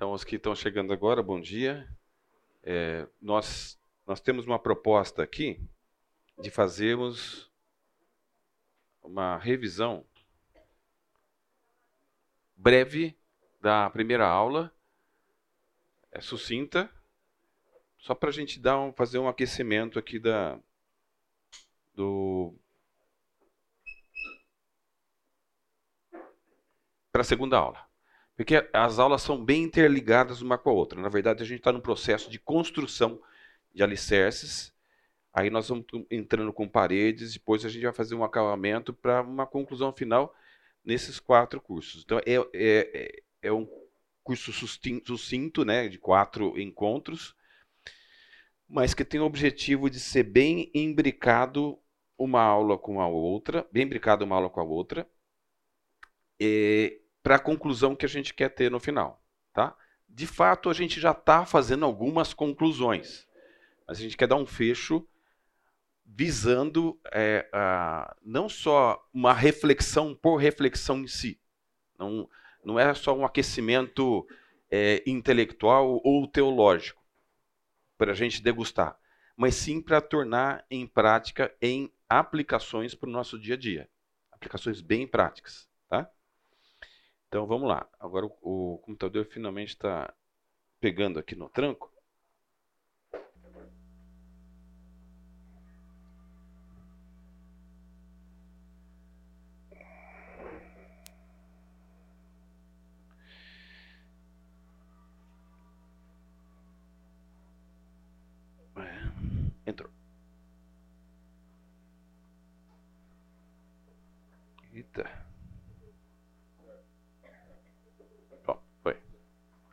Então, os que estão chegando agora, bom dia. É, nós, nós temos uma proposta aqui de fazermos uma revisão breve da primeira aula, é sucinta, só para a gente dar um, fazer um aquecimento aqui da, do para a segunda aula. Porque as aulas são bem interligadas uma com a outra. Na verdade, a gente está num processo de construção de alicerces. Aí nós vamos entrando com paredes, depois a gente vai fazer um acabamento para uma conclusão final nesses quatro cursos. Então, é, é, é um curso sucinto, né, de quatro encontros, mas que tem o objetivo de ser bem imbricado uma aula com a outra, bem imbricado uma aula com a outra, para a conclusão que a gente quer ter no final. Tá? De fato, a gente já está fazendo algumas conclusões, mas a gente quer dar um fecho visando é, a, não só uma reflexão por reflexão em si. Não, não é só um aquecimento é, intelectual ou teológico para a gente degustar, mas sim para tornar em prática em aplicações para o nosso dia a dia. Aplicações bem práticas. Então vamos lá. Agora o, o computador finalmente está pegando aqui no tranco. É, entrou. Eita.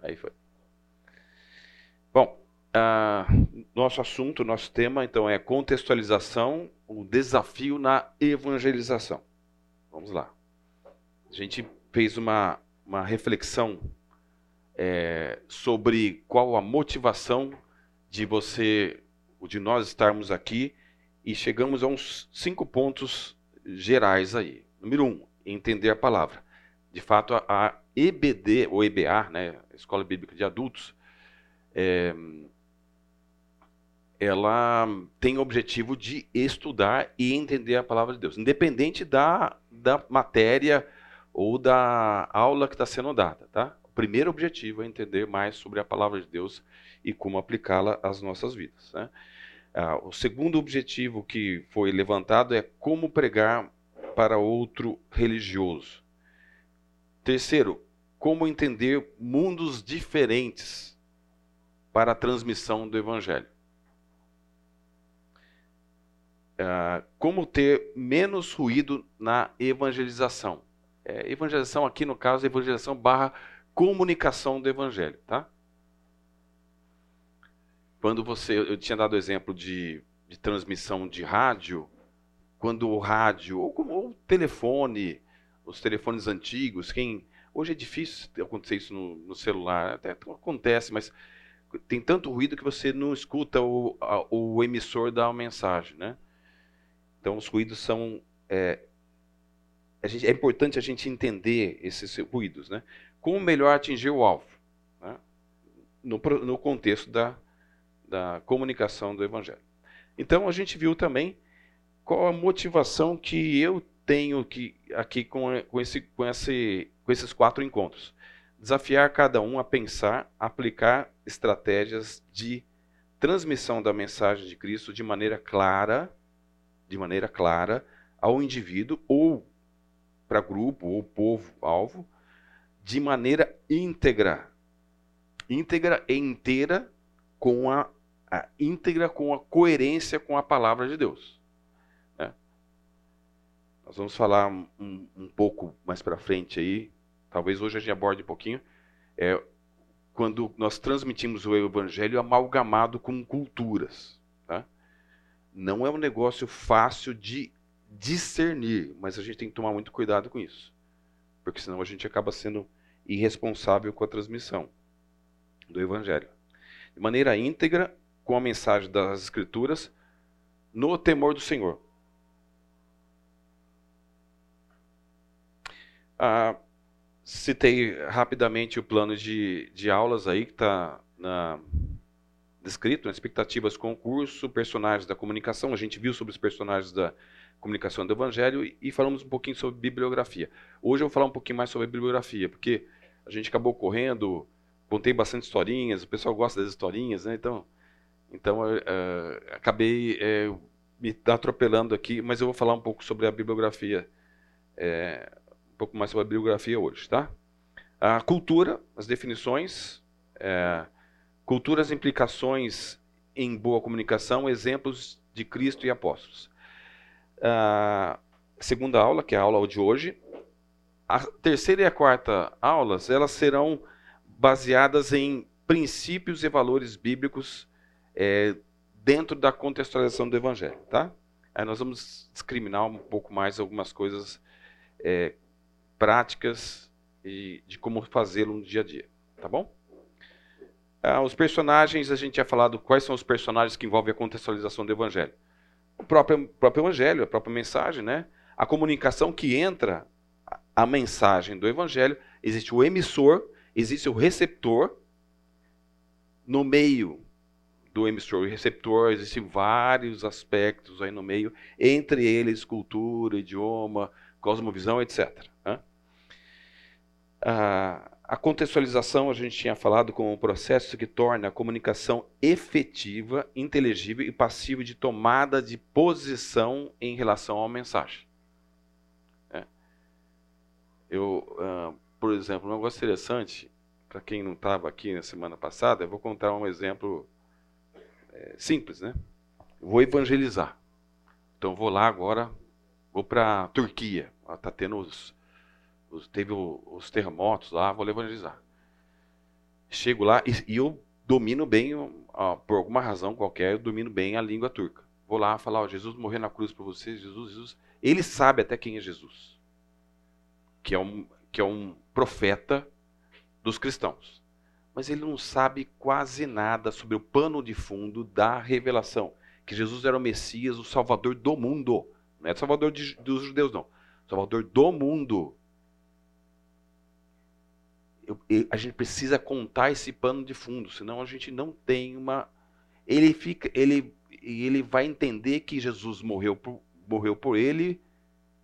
Aí foi. Bom, uh, nosso assunto, nosso tema, então, é contextualização, o desafio na evangelização. Vamos lá. A gente fez uma, uma reflexão é, sobre qual a motivação de você, de nós estarmos aqui, e chegamos a uns cinco pontos gerais aí. Número um, entender a palavra. De fato, a, EBD, ou EBA, né, Escola Bíblica de Adultos, é, ela tem o objetivo de estudar e entender a palavra de Deus, independente da, da matéria ou da aula que está sendo dada. Tá? O primeiro objetivo é entender mais sobre a palavra de Deus e como aplicá-la às nossas vidas. Né? Ah, o segundo objetivo que foi levantado é como pregar para outro religioso. Terceiro, como entender mundos diferentes para a transmissão do Evangelho. Uh, como ter menos ruído na evangelização. É, evangelização aqui, no caso, é evangelização barra comunicação do Evangelho. Tá? Quando você. Eu tinha dado exemplo de, de transmissão de rádio, quando o rádio, ou, ou o telefone, os telefones antigos, quem Hoje é difícil acontecer isso no, no celular, até acontece, mas tem tanto ruído que você não escuta o, a, o emissor uma mensagem, né? Então os ruídos são é, gente, é importante a gente entender esses ruídos, né? Como melhor atingir o alvo, né? no, no contexto da, da comunicação do evangelho. Então a gente viu também qual a motivação que eu tenho que, aqui com, com, esse, com, esse, com esses quatro encontros. Desafiar cada um a pensar, aplicar estratégias de transmissão da mensagem de Cristo de maneira clara, de maneira clara ao indivíduo ou para grupo ou povo alvo, de maneira íntegra, íntegra e inteira com a, a íntegra com a coerência com a palavra de Deus. Nós vamos falar um, um pouco mais para frente aí, talvez hoje a gente aborde um pouquinho, é quando nós transmitimos o evangelho amalgamado com culturas. Não é um negócio fácil de discernir, mas a gente tem que tomar muito cuidado com isso, porque senão a gente acaba sendo irresponsável com a transmissão do evangelho. De maneira íntegra, com a mensagem das escrituras, no temor do Senhor. Ah, citei rapidamente o plano de, de aulas aí que está descrito, né? expectativas concurso, personagens da comunicação. A gente viu sobre os personagens da comunicação do Evangelho e, e falamos um pouquinho sobre bibliografia. Hoje eu vou falar um pouquinho mais sobre bibliografia, porque a gente acabou correndo, contei bastante historinhas, o pessoal gosta das historinhas, né? Então, então uh, acabei uh, me atropelando aqui, mas eu vou falar um pouco sobre a bibliografia uh, um pouco mais sobre a bibliografia hoje, tá? A cultura, as definições, é, cultura, as implicações em boa comunicação, exemplos de Cristo e apóstolos. A segunda aula, que é a aula de hoje, a terceira e a quarta aulas, elas serão baseadas em princípios e valores bíblicos é, dentro da contextualização do Evangelho, tá? Aí nós vamos discriminar um pouco mais algumas coisas é, práticas e de como fazê-lo no dia a dia, tá bom? Ah, os personagens, a gente tinha falado quais são os personagens que envolvem a contextualização do evangelho. O próprio, próprio evangelho, a própria mensagem, né? A comunicação que entra a mensagem do evangelho, existe o emissor, existe o receptor. No meio do emissor e receptor existem vários aspectos aí no meio, entre eles cultura, idioma, cosmovisão, etc. Né? A, contextualização a gente tinha falado como um processo que torna a comunicação efetiva, inteligível e passiva de tomada de posição em relação à mensagem. É. Eu, uh, por exemplo, um negócio interessante, para quem não estava aqui na semana passada, eu vou contar um exemplo é, simples, né? vou evangelizar. Então vou lá agora, vou para a Turquia. Está tendo os teve o, os terremotos lá, vou evangelizar. Chego lá e, e eu domino bem, ó, por alguma razão qualquer, eu domino bem a língua turca. Vou lá falar, ó, Jesus morreu na cruz por vocês, Jesus, Jesus. Ele sabe até quem é Jesus, que é um, que é um profeta dos cristãos. Mas ele não sabe quase nada sobre o pano de fundo da revelação, que Jesus era o Messias, o Salvador do mundo. Não é o Salvador de, dos judeus, não. Salvador do mundo eu, eu, a gente precisa contar esse pano de fundo, senão a gente não tem uma. Ele fica, ele, ele vai entender que Jesus morreu por, morreu por ele,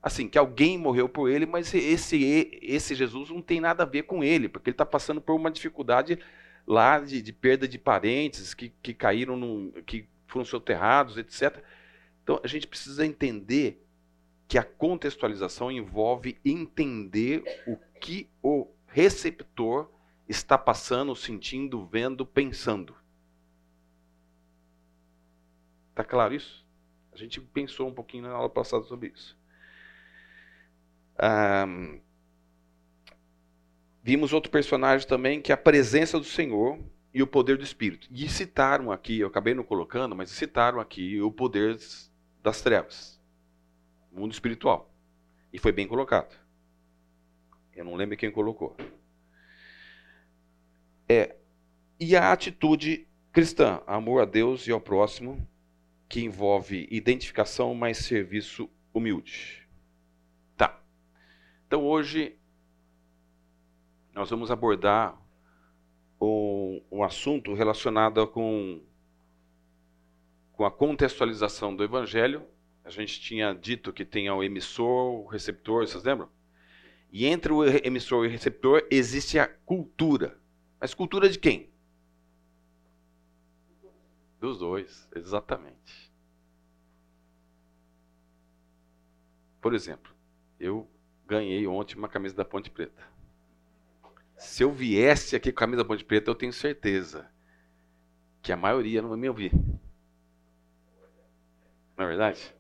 assim, que alguém morreu por ele, mas esse, esse Jesus não tem nada a ver com ele, porque ele está passando por uma dificuldade lá de, de, perda de parentes que, que caíram, no, que foram soterrados, etc. Então a gente precisa entender que a contextualização envolve entender o que o receptor está passando, sentindo, vendo, pensando. Está claro isso? A gente pensou um pouquinho na aula passada sobre isso. Um, vimos outro personagem também, que é a presença do Senhor e o poder do Espírito. E citaram aqui, eu acabei não colocando, mas citaram aqui o poder das trevas, mundo espiritual. E foi bem colocado. Eu não lembro quem colocou. É, e a atitude cristã, amor a Deus e ao próximo, que envolve identificação mais serviço humilde. Tá. Então hoje nós vamos abordar um, um assunto relacionado com, com a contextualização do evangelho. A gente tinha dito que tem o emissor, o receptor, vocês lembram? E entre o emissor e o receptor existe a cultura. Mas cultura de quem? Dos dois, exatamente. Por exemplo, eu ganhei ontem uma camisa da Ponte Preta. Se eu viesse aqui com a camisa da Ponte Preta, eu tenho certeza que a maioria não vai me ouvir. Não é verdade?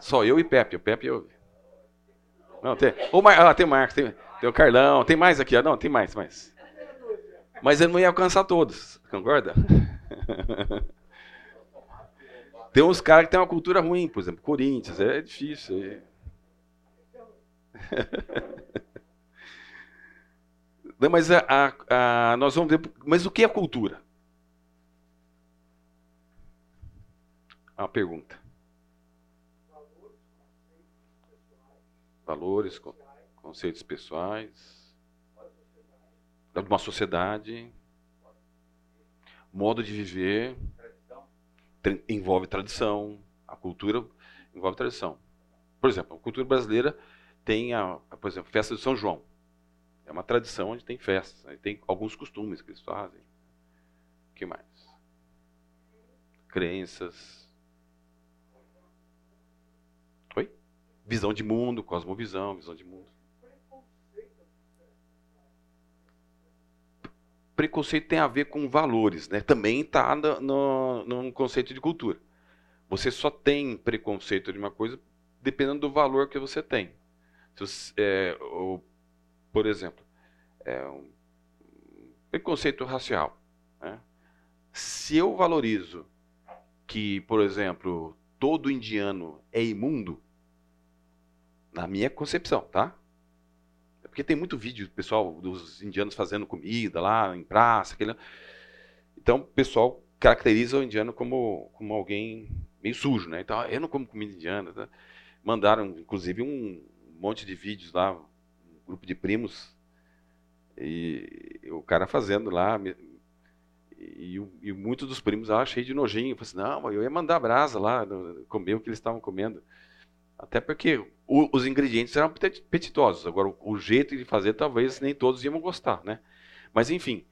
Só eu e Pepe. O Pepe ouve. Não, tem. O Mar... ah, tem o Marcos, tem, tem o Carlão, tem mais aqui. Não, tem mais, mais. Mas ele não ia alcançar todos, concorda? tem uns caras que têm uma cultura ruim, por exemplo, Corinthians, é difícil. Não, mas a, a, a, nós vamos ver. Mas o que é cultura? Uma pergunta. Valores, conceitos pessoais. de uma sociedade, modo de viver, envolve tradição, a cultura envolve tradição. Por exemplo, a cultura brasileira tem a, por exemplo, festa de São João. É uma tradição onde tem festas, tem alguns costumes que eles fazem. O que mais? Crenças. Oi? Visão de mundo, cosmovisão, visão de mundo. Preconceito tem a ver com valores, né? Também está no, no, no conceito de cultura. Você só tem preconceito de uma coisa dependendo do valor que você tem. Você, é, ou, por exemplo, é um preconceito racial. Né? Se eu valorizo que, por exemplo, todo indiano é imundo, na minha concepção, tá? É porque tem muito vídeo pessoal dos indianos fazendo comida lá em praça, aquele... então o pessoal caracteriza o indiano como, como alguém meio sujo, né? Então, eu não como comida indiana. Tá? Mandaram, inclusive, um monte de vídeos lá, um grupo de primos, e o cara fazendo lá, e, e, muitos dos primos lá cheios de nojinho. Falei assim, não, eu ia mandar brasa lá, comer o que eles estavam comendo. Até porque o, os ingredientes eram apetitosos. Agora, o, jeito de fazer, talvez nem todos iam gostar, né? Mas, enfim,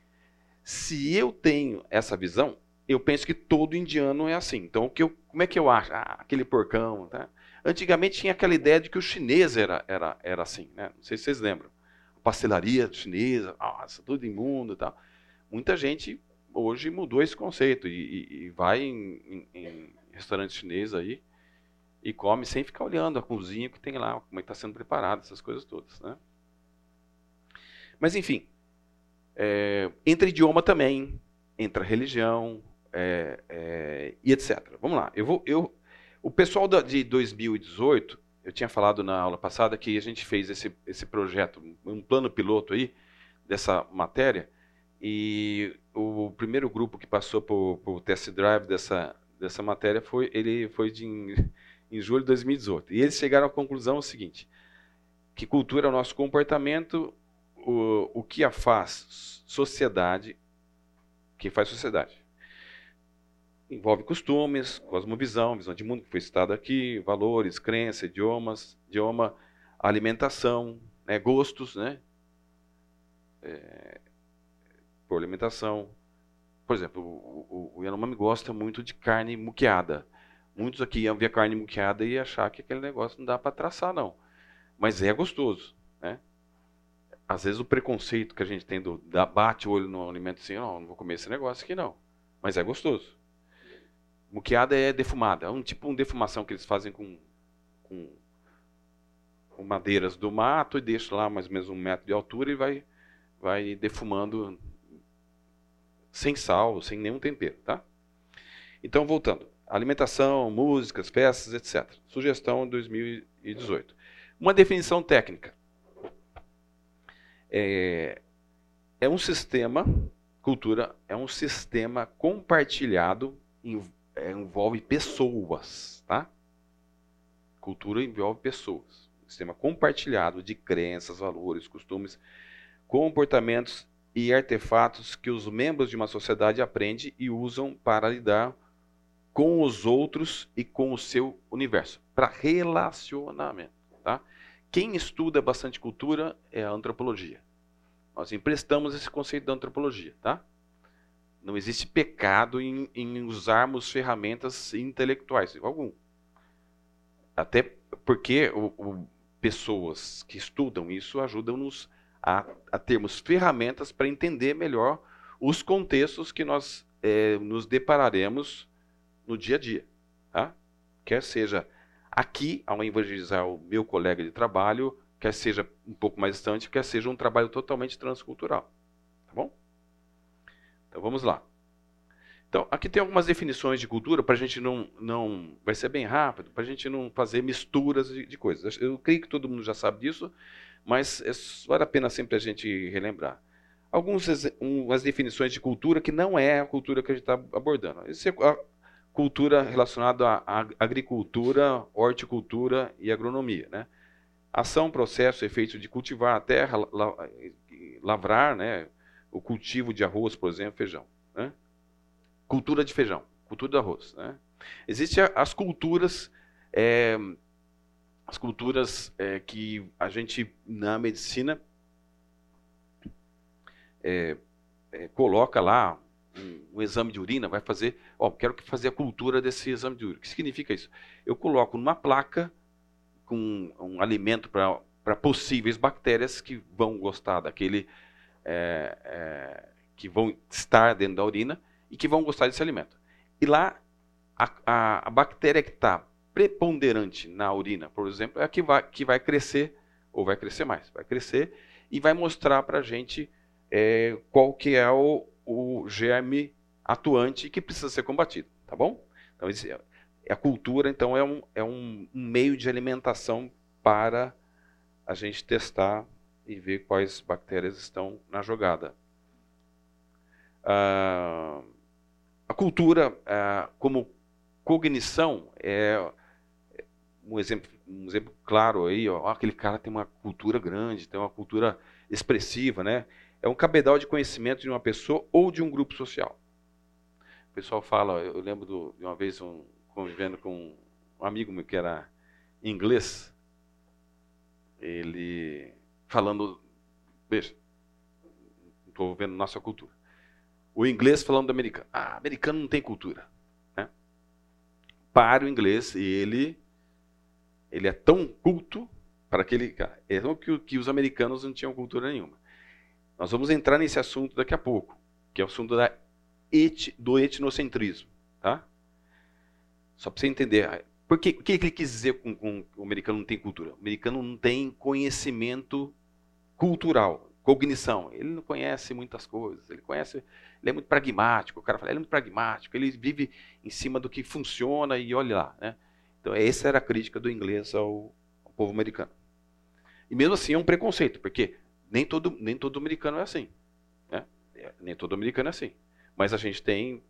se eu tenho essa visão, eu penso que todo indiano é assim. Então, o que eu, como é que eu acho? Ah, aquele porcão. Tá? Antigamente tinha aquela ideia de que o chinês era, era, era assim. Né? Não sei se vocês lembram. Pastelaria chinesa, nossa, tudo imundo e tal. Muita gente hoje mudou esse conceito e, e, e vai em, em, em restaurante chinês aí e come sem ficar olhando a cozinha que tem lá, como é está sendo preparado, essas coisas todas. Né? Mas, enfim, é, entre idioma também, entra religião, é, é, e etc. Vamos lá. Eu vou, eu, o pessoal da, de 2018, eu tinha falado na aula passada que a gente fez esse, esse projeto, um plano piloto aí dessa matéria, e o primeiro grupo que passou por, por test drive dessa, dessa matéria foi ele foi de, em, julho de 2018. E eles chegaram à conclusão seguinte: que cultura é o nosso comportamento, o, o que a faz sociedade, que faz sociedade envolve costumes, cosmovisão, visão de mundo que foi citado aqui, valores, crenças, idiomas, idioma, alimentação, né, gostos, né? É, por alimentação. Por exemplo, o, o, o Yanomami gosta muito de carne muqueada. Muitos aqui iam ver carne muqueada e achar que aquele negócio não dá para traçar, não. Mas é gostoso, né? Às vezes o preconceito que a gente tem do da, bate o olho no alimento assim, não, não vou comer esse negócio aqui não. Mas é gostoso. Muqueada é defumada. É um tipo de defumação que eles fazem com, com, com, madeiras do mato e deixam lá mais ou menos um metro de altura e vai, vai defumando sem sal, sem nenhum tempero, tá? Então, voltando. Alimentação, músicas, festas, etc. Sugestão 2018. Uma definição técnica. É, é um sistema, cultura, é um sistema compartilhado é, envolve pessoas, tá? Cultura envolve pessoas. Sistema compartilhado de crenças, valores, costumes, comportamentos e artefatos que os membros de uma sociedade aprendem e usam para lidar com os outros e com o seu universo, para relacionamento, tá? Quem estuda bastante cultura é a antropologia. Nós emprestamos esse conceito da antropologia, tá? Não existe pecado em, em usarmos ferramentas intelectuais, algum. Até porque o, o, pessoas que estudam isso ajudam-nos a, a, termos ferramentas para entender melhor os contextos que nós é, nos depararemos no dia a dia. Tá? Quer seja aqui, ao evangelizar o meu colega de trabalho, quer seja um pouco mais distante, quer seja um trabalho totalmente transcultural. Tá bom? Então vamos lá. Então, aqui tem algumas definições de cultura para a gente não, não. Vai ser bem rápido, para a gente não fazer misturas de, de, coisas. Eu creio que todo mundo já sabe disso, mas é, vale a pena sempre a gente relembrar. Algumas definições de cultura que não é a cultura que a gente está abordando. Isso é cultura relacionada à agricultura, horticultura e agronomia. Né? Ação, processo, efeito de cultivar a terra, lavrar, né? o cultivo de arroz, por exemplo, feijão. Né? Cultura de feijão, cultura do arroz. Né? Existem as culturas, é, as culturas é, que a gente na medicina é, é coloca lá um, um, exame de urina, vai fazer, ó, quero fazer a cultura desse exame de urina. O que significa isso? Eu coloco numa placa com um alimento para possíveis bactérias que vão gostar daquele, é, é, que vão estar dentro da urina e que vão gostar desse alimento. E lá, a, a, a bactéria que está preponderante na urina, por exemplo, é a que vai, que vai crescer, ou vai crescer mais, vai crescer e vai mostrar para a gente é, qual que é o, o germe atuante que precisa ser combatido, tá bom? Então, a cultura, então, é um, é um meio de alimentação para a gente testar e ver quais bactérias estão na jogada. Ah, a cultura, ah, como cognição, é um exemplo, um exemplo claro aí. Ó, aquele cara tem uma cultura grande, tem uma cultura expressiva, né? É um cabedal de conhecimento de uma pessoa ou de um grupo social. O pessoal fala, eu lembro do, de uma vez um, convivendo com um amigo meu que era inglês, ele falando, veja, estou vendo nossa cultura. O inglês falando do americano. Ah, americano não tem cultura. Né? Para o inglês, ele, ele é tão culto para aquele cara. É que, que os americanos não tinham cultura nenhuma. Nós vamos entrar nesse assunto daqui a pouco, que é o assunto da et, do etnocentrismo. Tá? Só para você entender. Por que, o que ele quis dizer com, com o americano não tem cultura? O americano não tem conhecimento cultural, cognição. Ele não conhece muitas coisas. Ele conhece, ele é muito pragmático. O cara fala, ele é muito pragmático. Ele vive em cima do que funciona e olha lá, né? Então essa era a crítica do inglês ao, ao povo americano. E mesmo assim é um preconceito, porque nem todo, nem todo americano é assim. Né? É, nem todo americano é assim. Mas a gente tem,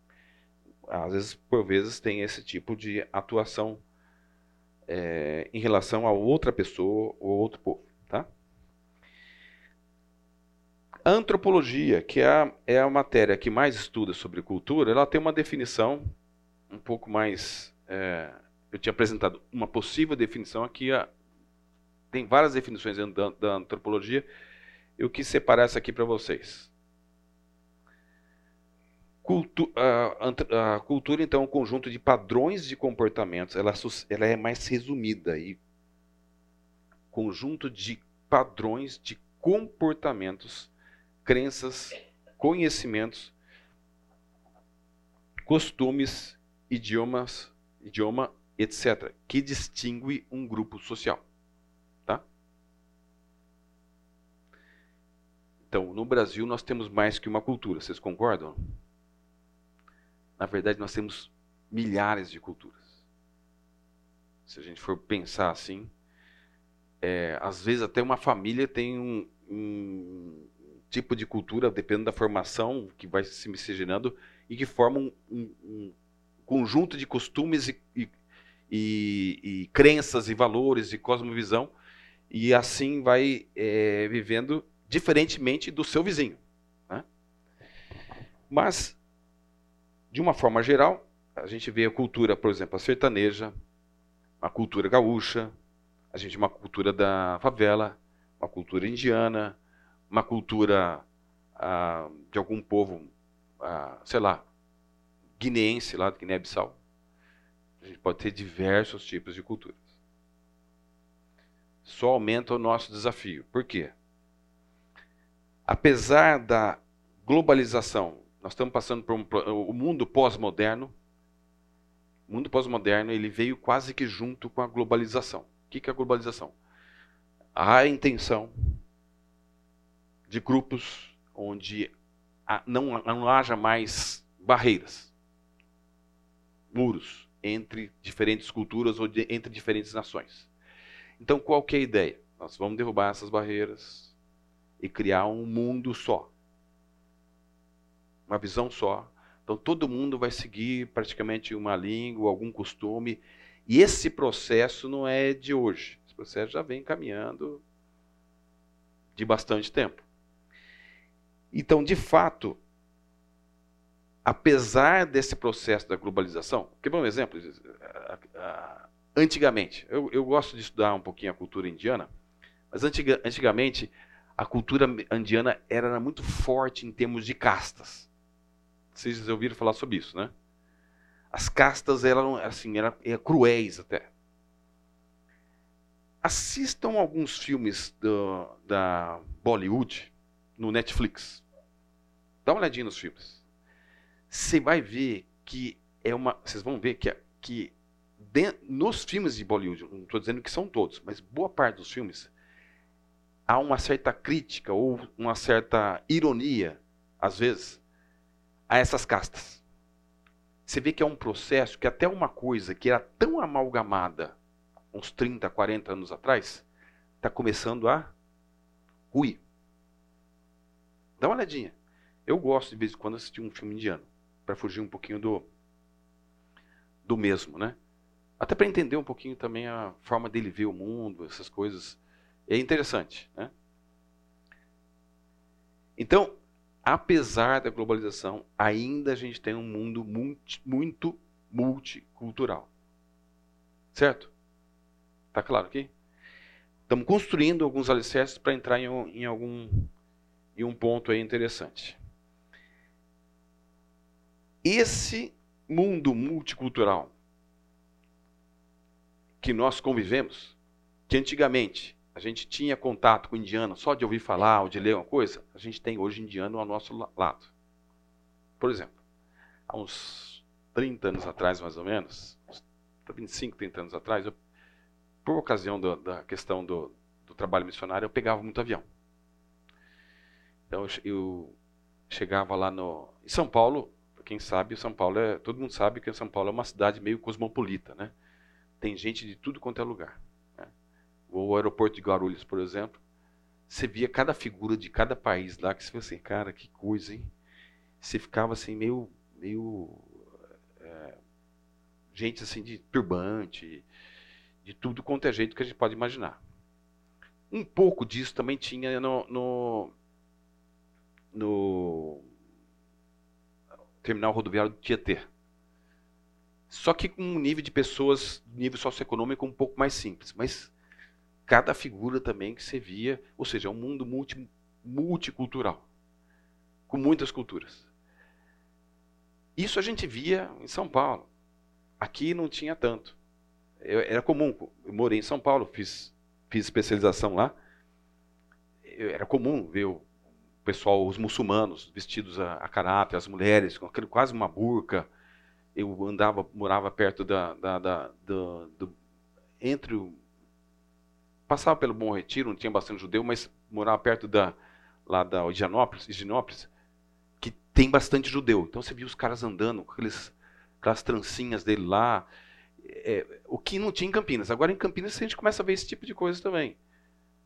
às vezes, por vezes, tem esse tipo de atuação é, em relação a outra pessoa ou outro povo. Tá? A antropologia, que é a, é a matéria que mais estuda sobre cultura, ela tem uma definição um pouco mais. É, eu tinha apresentado uma possível definição aqui. A, tem várias definições da, da antropologia eu quis separar essa aqui para vocês. Cultu a, a, cultura, então, é um conjunto de padrões de comportamentos. Ela, ela é mais resumida. E conjunto de padrões de comportamentos, crenças, conhecimentos, costumes, idiomas, idioma, etc., que distingue um grupo social. Então, no Brasil nós temos mais que uma cultura, vocês concordam? Na verdade, nós temos milhares de culturas. Se a gente for pensar assim, é, às vezes até uma família tem um, um, tipo de cultura, dependendo da formação que vai se miscigenando, e que forma um, um conjunto de costumes e, e, e, e, crenças e valores e cosmovisão, e assim vai é, vivendo diferentemente do seu vizinho. Né? Mas, de uma forma geral, a gente vê a cultura, por exemplo, a sertaneja, a cultura gaúcha, a gente uma cultura da favela, uma cultura indiana, uma cultura ah, de algum povo, ah, sei lá, guineense lá do Guiné-Bissau. A gente pode ter diversos tipos de culturas. Só aumenta o nosso desafio. Por quê? Apesar da globalização, nós estamos passando por um, o mundo pós-moderno. O mundo pós-moderno ele veio quase que junto com a globalização. O que é a globalização? A intenção de grupos onde não, não haja mais barreiras, muros entre diferentes culturas ou de, entre diferentes nações. Então, qual é a ideia? Nós vamos derrubar essas barreiras, e criar um mundo só. Uma visão só. Então todo mundo vai seguir praticamente uma língua, algum costume. E esse processo não é de hoje. Esse processo já vem caminhando de bastante tempo. Então, de fato, apesar desse processo da globalização, quer ver um exemplo? Antigamente, eu, eu gosto de estudar um pouquinho a cultura indiana, mas antiga, antigamente a cultura indiana era muito forte em termos de castas. Vocês ouviram falar sobre isso, né? As castas eram assim, eram, eram cruéis até. Assistam alguns filmes do, da Bollywood no Netflix. Dá uma olhadinha nos filmes. Você vai ver que é uma. Vocês vão ver que, que de, nos filmes de Bollywood, não estou dizendo que são todos, mas boa parte dos filmes, há uma certa crítica ou uma certa ironia, às vezes, a essas castas. Você vê que é um processo que até uma coisa que era tão amalgamada uns 30, 40 anos atrás, está começando a ruir. Dá uma olhadinha. Eu gosto de vez em quando assistir um filme indiano, para fugir um pouquinho do do mesmo, né? Até para entender um pouquinho também a forma dele ver o mundo, essas coisas. É interessante, né? Então, apesar da globalização, ainda a gente tem um mundo muito, muito multicultural. Certo? Tá claro aqui? Estamos construindo alguns alicerces para entrar em, em algum em um ponto aí interessante. Esse mundo multicultural que nós convivemos, que antigamente a gente tinha contato com indiano só de ouvir falar ou de ler uma coisa, a gente tem hoje indiano ao nosso lado. Por exemplo, há uns 30 anos atrás, mais ou menos, 25, 30 anos atrás, eu por ocasião do, da questão do, do, trabalho missionário, eu pegava muito avião. Então eu, eu chegava lá no em São Paulo, quem sabe, São Paulo é, todo mundo sabe que São Paulo é uma cidade meio cosmopolita, né? Tem gente de tudo quanto é lugar. O aeroporto de Guarulhos, por exemplo, você via cada figura de cada país lá que você falou assim, cara, que coisa, hein? Você ficava assim meio meio é, gente assim de turbante, de tudo quanto é jeito que a gente pode imaginar. Um pouco disso também tinha no, no, no terminal rodoviário do Tietê. Só que com um nível de pessoas, nível socioeconômico um pouco mais simples. Mas cada figura também que você via, ou seja, é um mundo multi, multicultural, com muitas culturas. Isso a gente via em São Paulo. Aqui não tinha tanto eu, era comum, eu morei em São Paulo, fiz, fiz especialização lá. Eu, era comum ver o pessoal, os muçulmanos, vestidos a, a caráter, as mulheres, com aquele, quase uma burca. Eu andava, morava perto da, da, da do, do, entre o, passava pelo Bom Retiro, não tinha bastante judeu, mas morava perto da lá da Higienópolis, Higienópolis que tem bastante judeu. Então você via os caras andando com aqueles, aquelas trancinhas dele lá, é, o que não tinha em Campinas. Agora em Campinas a gente começa a ver esse tipo de coisa também.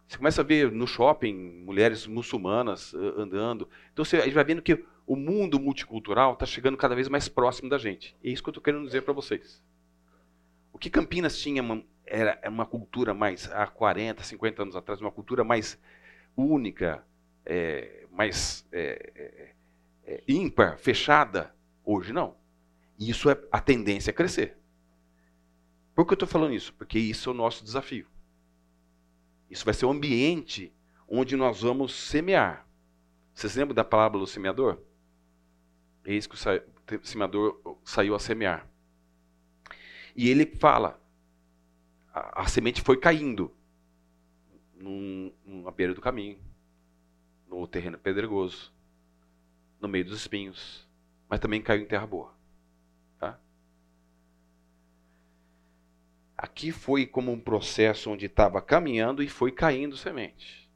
Você começa a ver no shopping mulheres muçulmanas uh, andando. Então você, a gente vai vendo que o mundo multicultural está chegando cada vez mais próximo da gente. E é isso que eu estou querendo dizer para vocês. O que Campinas tinha era uma cultura mais, há 40, 50 anos atrás, uma cultura mais única, é, mais é, é, é ímpar, fechada. Hoje não. E isso é a tendência a crescer. Por que eu estou falando isso? Porque isso é o nosso desafio. Isso vai ser o ambiente onde nós vamos semear. Vocês lembram da palavra do semeador? Eis que o semeador saiu a semear. E ele fala: a, semente foi caindo num, numa beira do caminho, no terreno pedregoso, no meio dos espinhos, mas também caiu em terra boa. Aqui foi como um processo onde estava caminhando e foi caindo semente.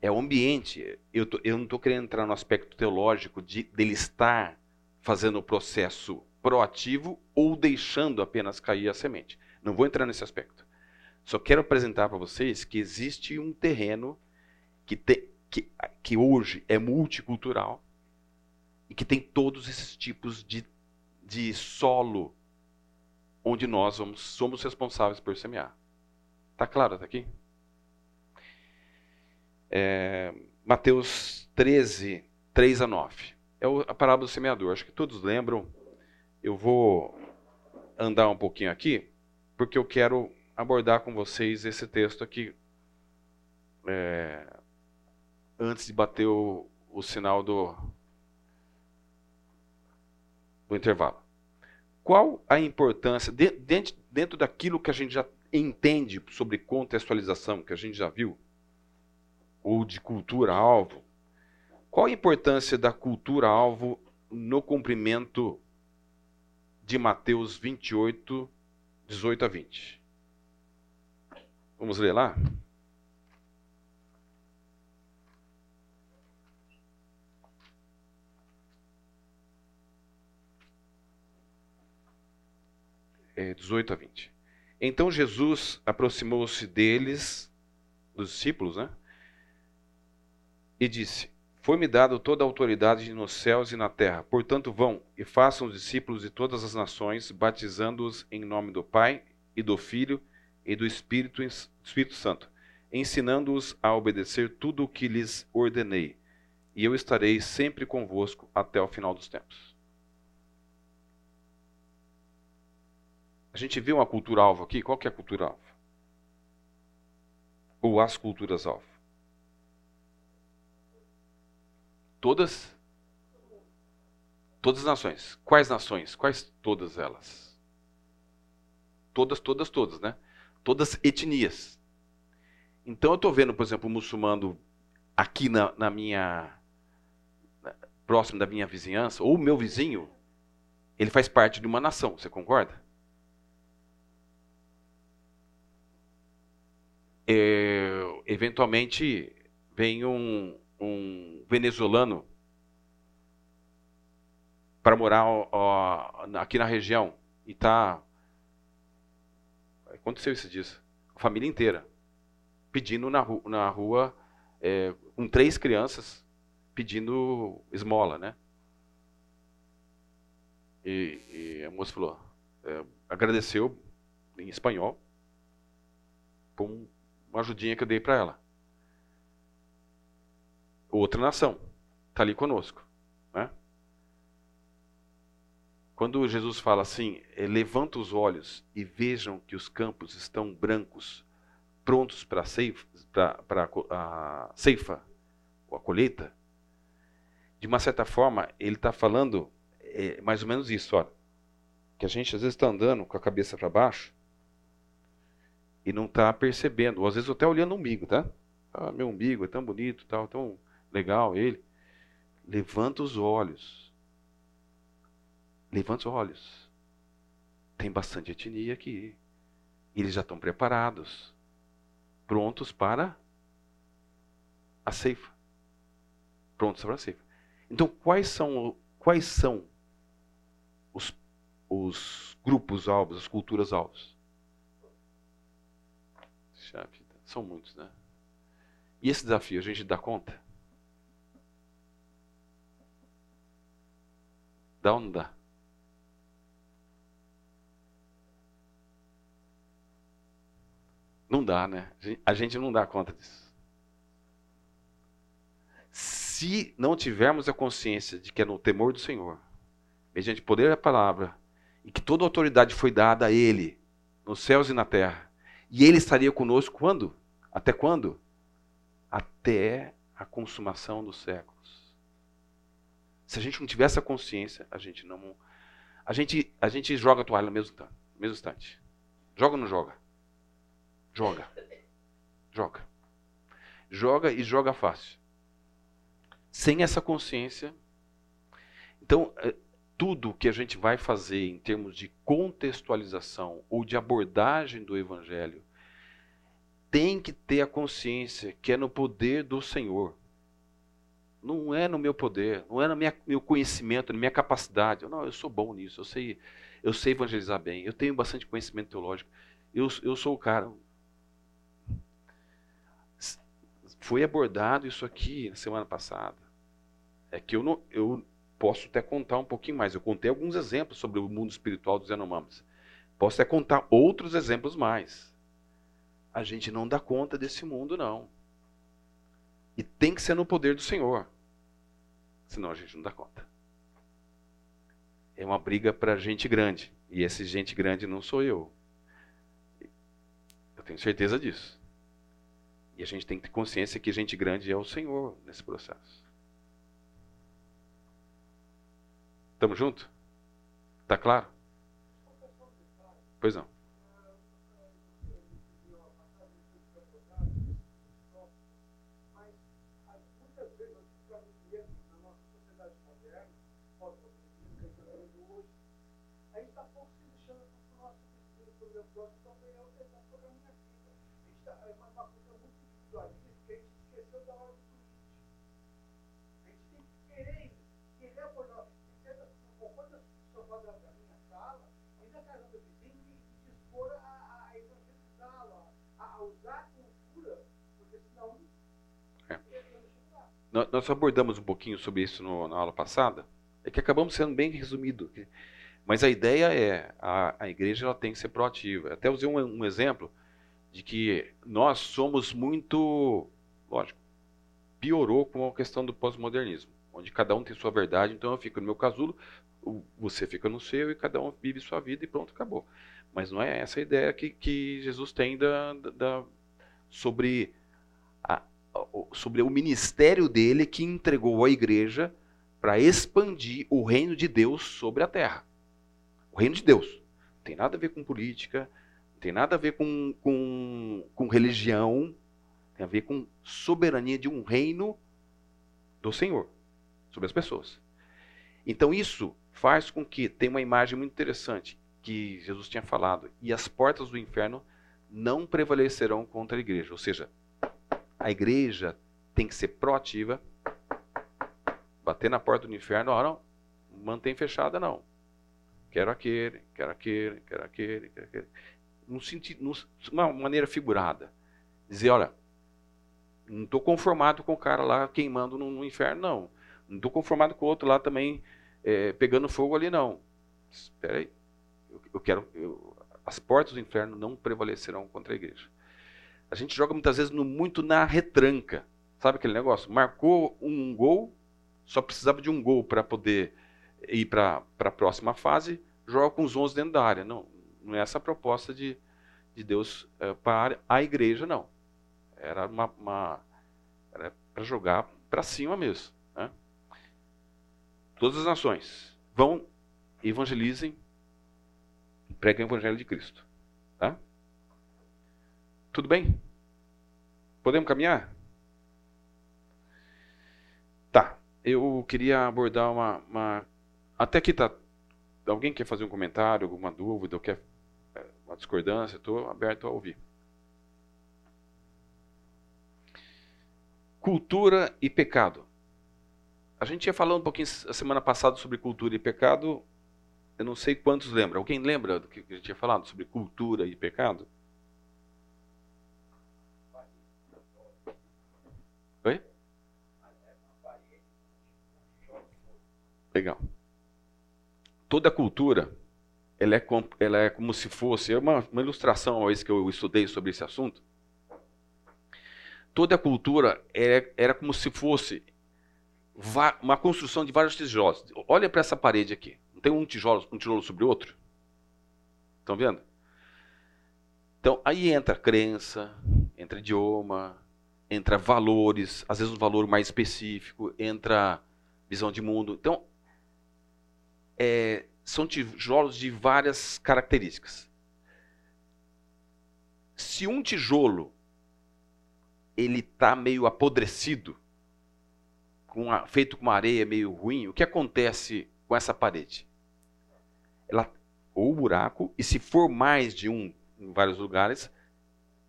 É o ambiente. Eu, tô, eu não estou querendo entrar no aspecto teológico de dele estar fazendo o processo proativo ou deixando apenas cair a semente. Não vou entrar nesse aspecto. Só quero apresentar para vocês que existe um terreno que, te, que, que hoje é multicultural e que tem todos esses tipos de, de solo onde nós vamos, somos responsáveis por semear. Está claro até aqui? É, Mateus 13, 3 a 9. É a parábola do semeador. Acho que todos lembram. Eu vou andar um pouquinho aqui, porque eu quero abordar com vocês esse texto aqui é, antes de bater o, o sinal do, do intervalo. Qual a importância, de, dentro, dentro daquilo que a gente já entende sobre contextualização, que a gente já viu, ou de cultura-alvo, qual a importância da cultura-alvo no cumprimento de Mateus 28, 18 a 20? Vamos ler lá? É, 18 a 20. Então Jesus aproximou-se deles, dos discípulos, né? E disse: Foi-me dado toda a autoridade nos céus e na terra. Portanto, vão e façam os discípulos de todas as nações, batizando-os em nome do Pai e do Filho e do Espírito, Espírito Santo, ensinando-os a obedecer tudo o que lhes ordenei. E eu estarei sempre convosco até o final dos tempos. A gente viu uma cultura alvo aqui. Qual que é a cultura alvo? Ou as culturas alvo? Todas? Todas as nações. Quais nações? Quais todas elas? Todas, todas, todas, né? Todas etnias. Então eu estou vendo, por exemplo, o muçulmano aqui na, na minha. próximo da minha vizinhança, ou o meu vizinho, ele faz parte de uma nação, você concorda? é, eventualmente vem um, um venezuelano para morar ó, aqui na região e está aconteceu isso disso a família inteira pedindo na, ru na rua é, com três crianças pedindo esmola né e, e a moça falou é, agradeceu em espanhol por um uma ajudinha que eu dei para ela. Outra nação está ali conosco. Né? Quando Jesus fala assim, é, levanta os olhos e vejam que os campos estão brancos, prontos para a ceifa, ou a colheita, de uma certa forma, ele está falando é, mais ou menos isso, olha, que a gente às vezes está andando com a cabeça para baixo, e não está percebendo. Ou às vezes até olhando o umbigo, tá? Ah, meu umbigo é tão bonito, tal, tão legal ele. Levanta os olhos. Levanta os olhos. Tem bastante etnia aqui. Eles já estão preparados, prontos para a ceifa. Prontos para a ceifa. Então, quais são, quais são os, os grupos alvos, as culturas alvos? São muitos, né? E esse desafio, a gente dá conta? Dá ou não dá? Não dá, né? A gente não dá conta disso. Se não tivermos a consciência de que é no temor do Senhor, mediante o poder da palavra, e que toda autoridade foi dada a Ele, nos céus e na terra, e ele estaria conosco quando? Até quando? Até a consumação dos séculos. Se a gente não tiver essa consciência, a gente não. A gente, a gente joga a toalha no mesmo, no mesmo instante. Joga ou não joga? Joga. Joga. Joga e joga fácil. Sem essa consciência. Então, é, tudo que a gente vai fazer em termos de contextualização ou de abordagem do Evangelho tem que ter a consciência que é no poder do Senhor. Não é no meu poder, não é no meu conhecimento, na minha capacidade. Não, eu sou bom nisso, eu sei, eu sei evangelizar bem, eu tenho bastante conhecimento teológico. Eu, eu sou o cara. Foi abordado isso aqui na semana passada. É que eu não, eu posso até contar um pouquinho mais. Eu contei alguns exemplos sobre o mundo espiritual dos Yanomamis. Posso até contar outros exemplos mais. A gente não dá conta desse mundo, não. E tem que ser no poder do Senhor. Senão a gente não dá conta. É uma briga para gente grande. E esse gente grande não sou eu. Eu tenho certeza disso. E a gente tem que ter consciência que gente grande é o Senhor nesse processo. Estamos juntos? Está claro? Pois não. Nós abordamos um pouquinho sobre isso no, na aula passada, é que acabamos sendo bem resumido. Mas a ideia é, a, a igreja ela tem que ser proativa. Até usei um, um exemplo de que nós somos muito, lógico, piorou com a questão do pós-modernismo, onde cada um tem sua verdade, então eu fico no meu casulo, você fica no seu e cada um vive sua vida e pronto, acabou. Mas não é essa a ideia que, que Jesus tem da, da sobre sobre o ministério dele que entregou à igreja para expandir o reino de Deus sobre a terra. O reino de Deus. Não tem nada a ver com política, não tem nada a ver com, com, com religião, tem a ver com soberania de um reino do Senhor sobre as pessoas. Então isso faz com que tenha uma imagem muito interessante que Jesus tinha falado, e as portas do inferno não prevalecerão contra a igreja. Ou seja, a igreja tem que ser proativa, bater na porta do inferno, ó, não, mantém fechada não. Quero aquele, quero aquele, quero aquele, quero aquele. Num sentido, numa maneira figurada. Dizer, olha, não estou conformado com o cara lá queimando no, no inferno, não. Não estou conformado com o outro lá também é, pegando fogo ali, não. Espera aí. Eu, eu quero. Eu, as portas do inferno não prevalecerão contra a igreja. A gente joga muitas vezes no, muito na retranca. Sabe aquele negócio? Marcou um gol, só precisava de um gol para poder ir para a próxima fase, joga com os 11 dentro da área. Não, não é essa a proposta de, de Deus é, para a igreja, não. Era uma, uma era para jogar para cima mesmo. Né? Todas as nações vão, evangelizem, preguem o evangelho de Cristo. Tudo bem? Podemos caminhar? Tá. Eu queria abordar uma. uma... Até aqui tá. Alguém quer fazer um comentário, alguma dúvida, ou quer é, uma discordância? Estou aberto a ouvir. Cultura e pecado. A gente ia falando um pouquinho a semana passada sobre cultura e pecado. Eu não sei quantos lembram. Alguém lembra do que a gente tinha falado sobre cultura e pecado? Legal. Toda cultura, ela é, ela é como se fosse, é uma, uma ilustração uma vez que eu estudei sobre esse assunto. Toda cultura é, era como se fosse uma construção de vários tijolos. Olha para essa parede aqui. Não tem um tijolo, um tijolo sobre o outro? Estão vendo? Então, aí entra crença, entra idioma, entra valores, às vezes um valor mais específico, entra visão de mundo. Então, é, são tijolos de várias características. Se um tijolo ele está meio apodrecido, com a, feito com uma areia meio ruim, o que acontece com essa parede? Ela, ou o buraco, e se for mais de um em vários lugares,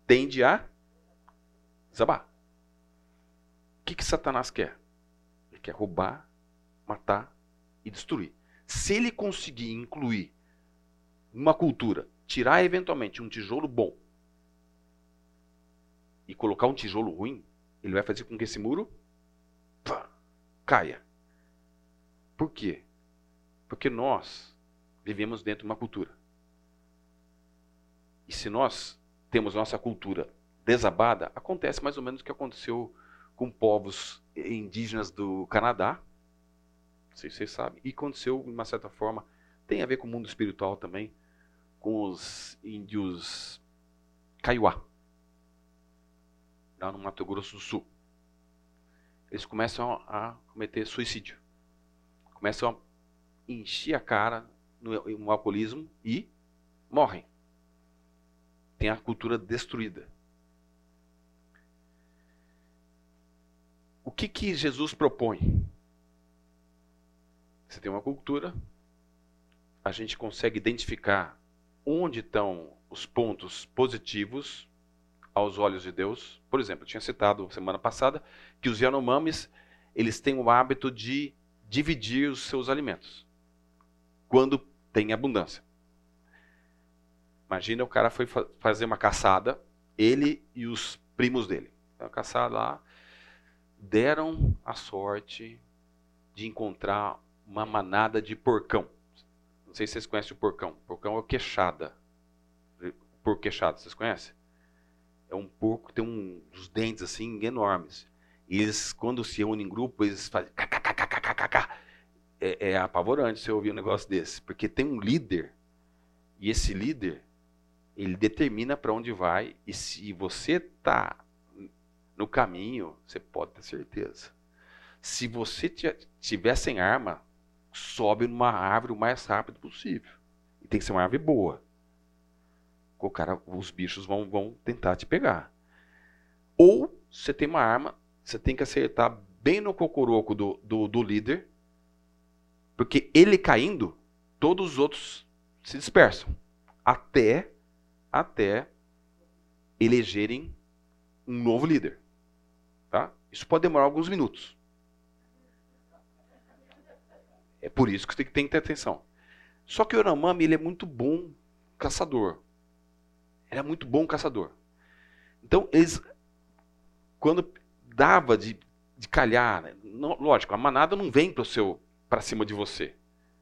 tende a desabar. O que, que Satanás quer? Ele quer roubar, matar e destruir. Se ele conseguir incluir uma cultura, tirar eventualmente um tijolo bom e colocar um tijolo ruim, ele vai fazer com que esse muro pá, caia. Por quê? Porque nós vivemos dentro de uma cultura. E se nós temos nossa cultura desabada, acontece mais ou menos o que aconteceu com povos indígenas do Canadá, Não sei se vocês sabem. E aconteceu, de uma certa forma, tem a ver com o mundo espiritual também, com os índios Kaiowá, lá no Mato Grosso do Sul. Eles começam a cometer suicídio. Começam a encher a cara no, no alcoolismo e morrem. Tem a cultura destruída. O que, que Jesus propõe? Você tem uma cultura, a gente consegue identificar onde estão os pontos positivos aos olhos de Deus. Por exemplo, eu tinha citado semana passada que os Yanomamis, eles têm o hábito de dividir os seus alimentos quando tem abundância. Imagina o cara foi fazer uma caçada, ele e os primos dele. Uma caçada lá, deram a sorte de encontrar uma manada de porcão. Não sei se vocês conhecem o porcão. O porcão é o queixada. porco queixada, vocês conhecem? É um porco que tem um, uns dentes assim enormes. E eles, quando se unem em grupo, eles fazem. É, é apavorante você ouvir um negócio desse. Porque tem um líder. E esse líder, ele determina para onde vai. E se você está no caminho, você pode ter certeza. Se você tiver sem arma, sobe numa árvore o mais rápido possível. E tem que ser uma árvore boa. O cara, os bichos vão, vão tentar te pegar. Ou você tem uma arma, você tem que acertar bem no cocoroco do, do, do líder, porque ele caindo, todos os outros se dispersam. Até, até elegerem um novo líder. Tá? Isso pode demorar alguns minutos. É por isso que você tem que ter atenção. Só que o Yanomami ele é muito bom caçador. Ele é muito bom caçador. Então, eles, quando dava de, de calhar, né? não, lógico, a manada não vem para cima de você.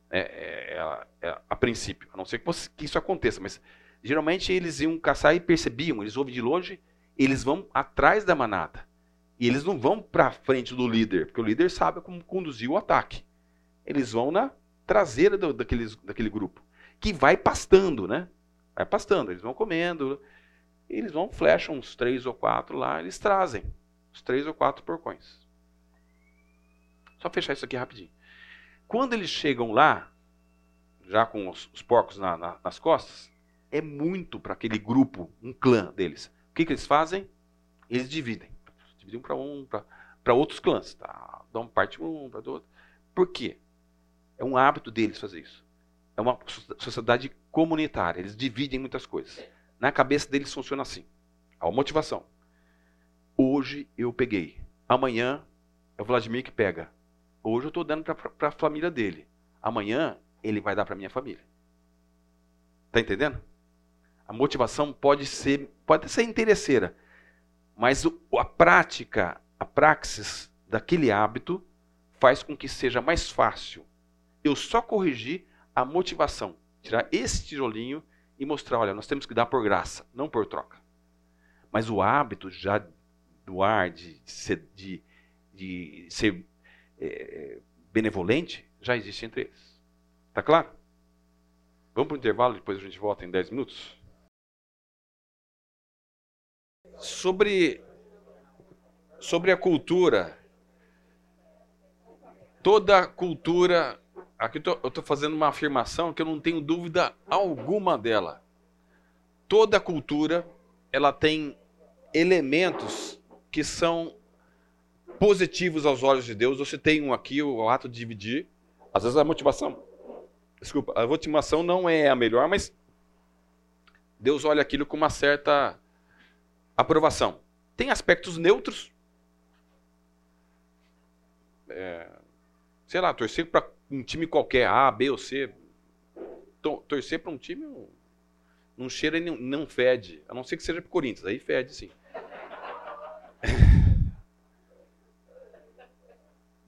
É, é, é, é, a princípio, a não ser que, você, que isso aconteça, mas geralmente eles iam caçar e percebiam, eles ouvem de longe, eles vão atrás da manada. E eles não vão para frente do líder, porque o líder sabe como conduzir o ataque. Eles vão na traseira do, daqueles, daquele grupo, que vai pastando, né? Vai pastando, eles vão comendo, eles vão, flecham uns três ou quatro lá, eles trazem os três ou quatro porcões. Só fechar isso aqui rapidinho. Quando eles chegam lá, já com os, os porcos na, na, nas costas, é muito para aquele grupo, um clã deles. O que, que eles fazem? Eles dividem dividiam para um, para outros clãs. Tá? Dão parte um, para outro. Por quê? É um hábito deles fazer isso. É uma sociedade comunitária. Eles dividem muitas coisas. Na cabeça deles funciona assim. A motivação. Hoje eu peguei. Amanhã é o Vladimir que pega. Hoje eu estou dando para a família dele. Amanhã ele vai dar para minha família. Tá entendendo? A motivação pode ser, pode ser interesseira, mas a prática, a praxis daquele hábito faz com que seja mais fácil eu só corrigir a motivação, tirar esse tijolinho e mostrar, olha, nós temos que dar por graça, não por troca. Mas o hábito já do ar de, de ser, de, de ser é, benevolente já existe entre eles. Tá claro? Vamos para o intervalo, depois a gente volta em 10 minutos? Sobre, sobre a cultura. Toda cultura. Aqui eu estou fazendo uma afirmação que eu não tenho dúvida alguma dela. Toda cultura ela tem elementos que são positivos aos olhos de Deus. Você tem um aqui, o ato de dividir. Às vezes a motivação. Desculpa, a motivação não é a melhor, mas Deus olha aquilo com uma certa aprovação. Tem aspectos neutros. É, sei lá, torcer para um time qualquer, A, B ou C. Torcer para um time não cheira e não, fede. A não ser que seja para o Corinthians, aí fede sim.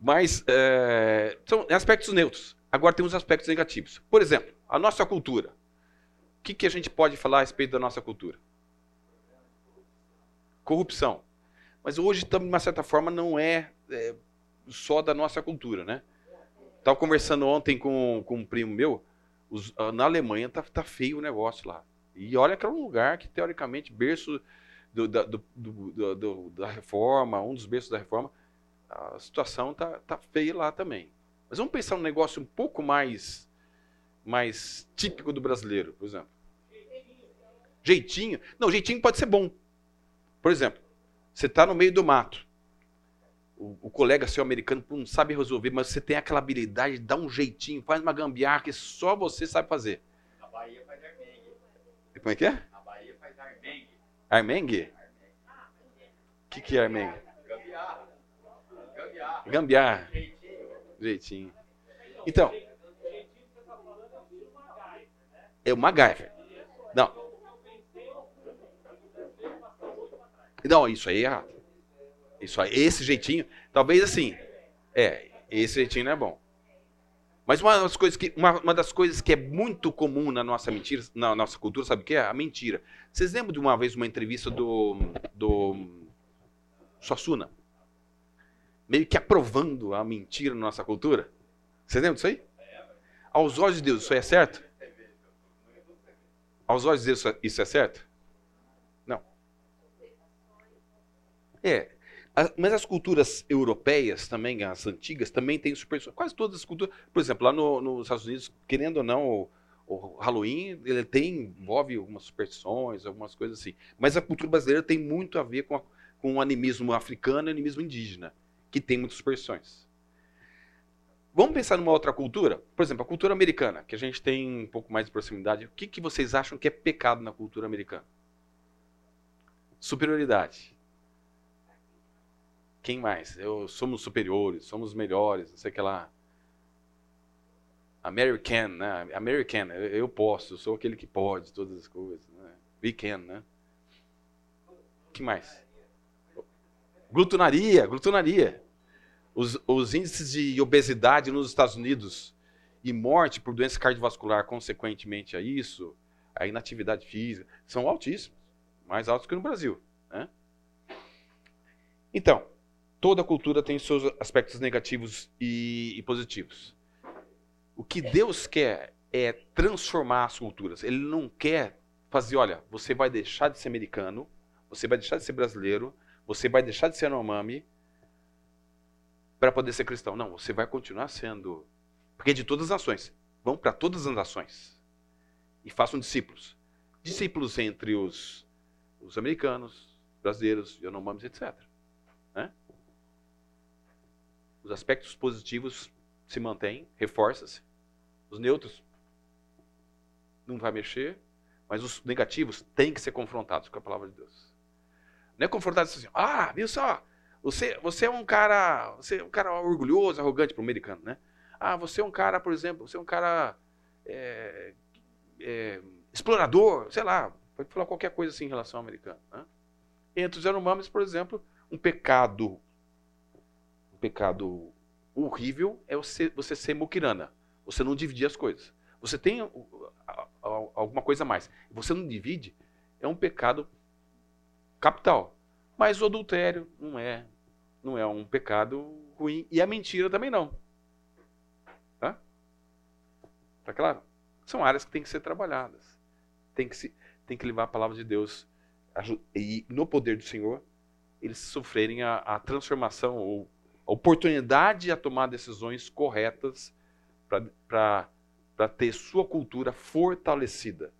Mas é, são aspectos neutros. Agora tem os aspectos negativos. Por exemplo, a nossa cultura. O que, que a gente pode falar a respeito da nossa cultura? corrupção. Mas hoje, de uma certa forma, não é, é só da nossa cultura, né? Estava conversando ontem com, com um primo meu. Os, ah, na Alemanha tá, tá feio o negócio lá. E olha que é um lugar que, teoricamente, berço do, da, do, do, da reforma, um dos berços da reforma, a situação tá, tá feia lá também. Mas vamos pensar um negócio um pouco mais, mais típico do brasileiro, por exemplo. Jeitinho. Não, jeitinho pode ser bom. Por exemplo, você está no meio do mato. O, o, colega seu americano não sabe resolver, mas você tem aquela habilidade de dar um jeitinho, faz uma gambiarra que só você sabe fazer. A Bahia faz armengue. Como é que é? A Bahia faz armengue. Armengue? O que, que é armengue? Gambiarra. Gambiarra. Gambiarra. Jeitinho. Jeitinho. Então. É o MacGyver. Não. Não, isso aí é errado. Isso aí, esse jeitinho, talvez assim. É, esse jeitinho não é bom. Mas uma das coisas que, uma, uma das coisas que é muito comum na nossa mentira, na nossa cultura, sabe o que é? A mentira. Vocês lembram de uma vez uma entrevista do, do Suassuna? Meio que aprovando a mentira na nossa cultura? Vocês lembram disso aí? Aos olhos de Deus, isso aí é certo? Aos olhos de Deus, isso é certo? É. mas as culturas europeias também, as antigas, também têm superstições. Quase todas as culturas. Por exemplo, lá no, nos Estados Unidos, querendo ou não, o, o, Halloween ele tem, envolve algumas superstições, algumas coisas assim. Mas a cultura brasileira tem muito a ver com, a, com o animismo africano e o animismo indígena, que tem muitas superstições. Vamos pensar numa outra cultura? Por exemplo, a cultura americana, que a gente tem um pouco mais de proximidade. O que, que vocês acham que é pecado na cultura americana? Superioridade. Quem mais? Eu, somos superiores, somos melhores, não sei o que lá. American, né? American, eu, posso, eu sou aquele que pode todas as coisas. Né? We can, né? que mais? Glutonaria, glutonaria. Os, os índices de obesidade nos Estados Unidos e morte por doença cardiovascular consequentemente a isso, a inatividade física, são altíssimos, mais altos que no Brasil. Né? Então, toda cultura tem seus aspectos negativos e, e positivos. O que Deus quer é transformar as culturas. Ele não quer fazer, olha, você vai deixar de ser americano, você vai deixar de ser brasileiro, você vai deixar de ser anomami para poder ser cristão. Não, você vai continuar sendo. Porque é de todas as nações. Vão para todas as nações. E façam discípulos. Discípulos entre os, os americanos, brasileiros, anomames, etc. Os aspectos positivos se mantêm, reforça-se. Os neutros não vai mexer, mas os negativos têm que ser confrontados com a palavra de Deus. Não é confrontado assim, ah, viu só, você, você é um cara, você é um cara orgulhoso, arrogante para o americano, né? Ah, você é um cara, por exemplo, você é um cara é, é, explorador, sei lá, pode falar qualquer coisa assim em relação ao americano. Né? Entre os Yanomamis, por exemplo, um pecado pecado horrível é você, você ser mukirana. Você não dividir as coisas. Você tem alguma coisa a mais. Você não divide, é um pecado capital. Mas o adultério não é, não é um pecado ruim. E a mentira também não. Tá? Tá claro? São áreas que têm que ser trabalhadas. Tem que, se, tem que levar a palavra de Deus e no poder do Senhor eles sofrerem a, a transformação ou oportunidade a tomar decisões corretas para ter sua cultura fortalecida.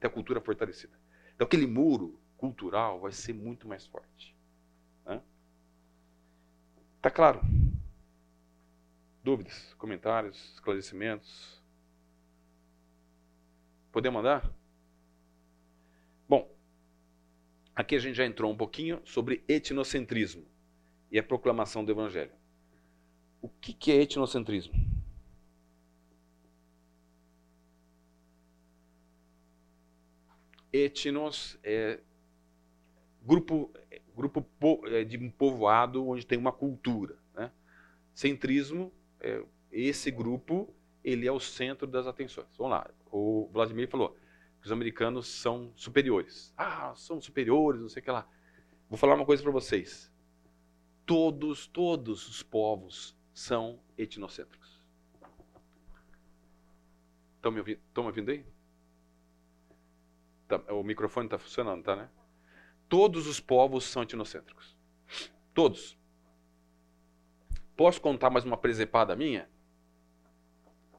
Ter a cultura fortalecida. Então, aquele muro cultural vai ser muito mais forte. Né? Tá claro? Dúvidas, comentários, esclarecimentos? Podemos mandar? Bom, aqui a gente já entrou um pouquinho sobre etnocentrismo e a proclamação do Evangelho. O que, é etnocentrismo? Etnos é grupo, grupo é, de um povoado onde tem uma cultura. Né? Centrismo, é, esse grupo, ele é o centro das atenções. Vamos lá, o Vladimir falou que os americanos são superiores. Ah, são superiores, não sei o que lá. Vou falar uma coisa para vocês todos, todos os povos são etnocêntricos. Estão me ouvindo, me ouvindo aí? Tá, o microfone está funcionando, tá, né? Todos os povos são etnocêntricos. Todos. Posso contar mais uma presepada minha?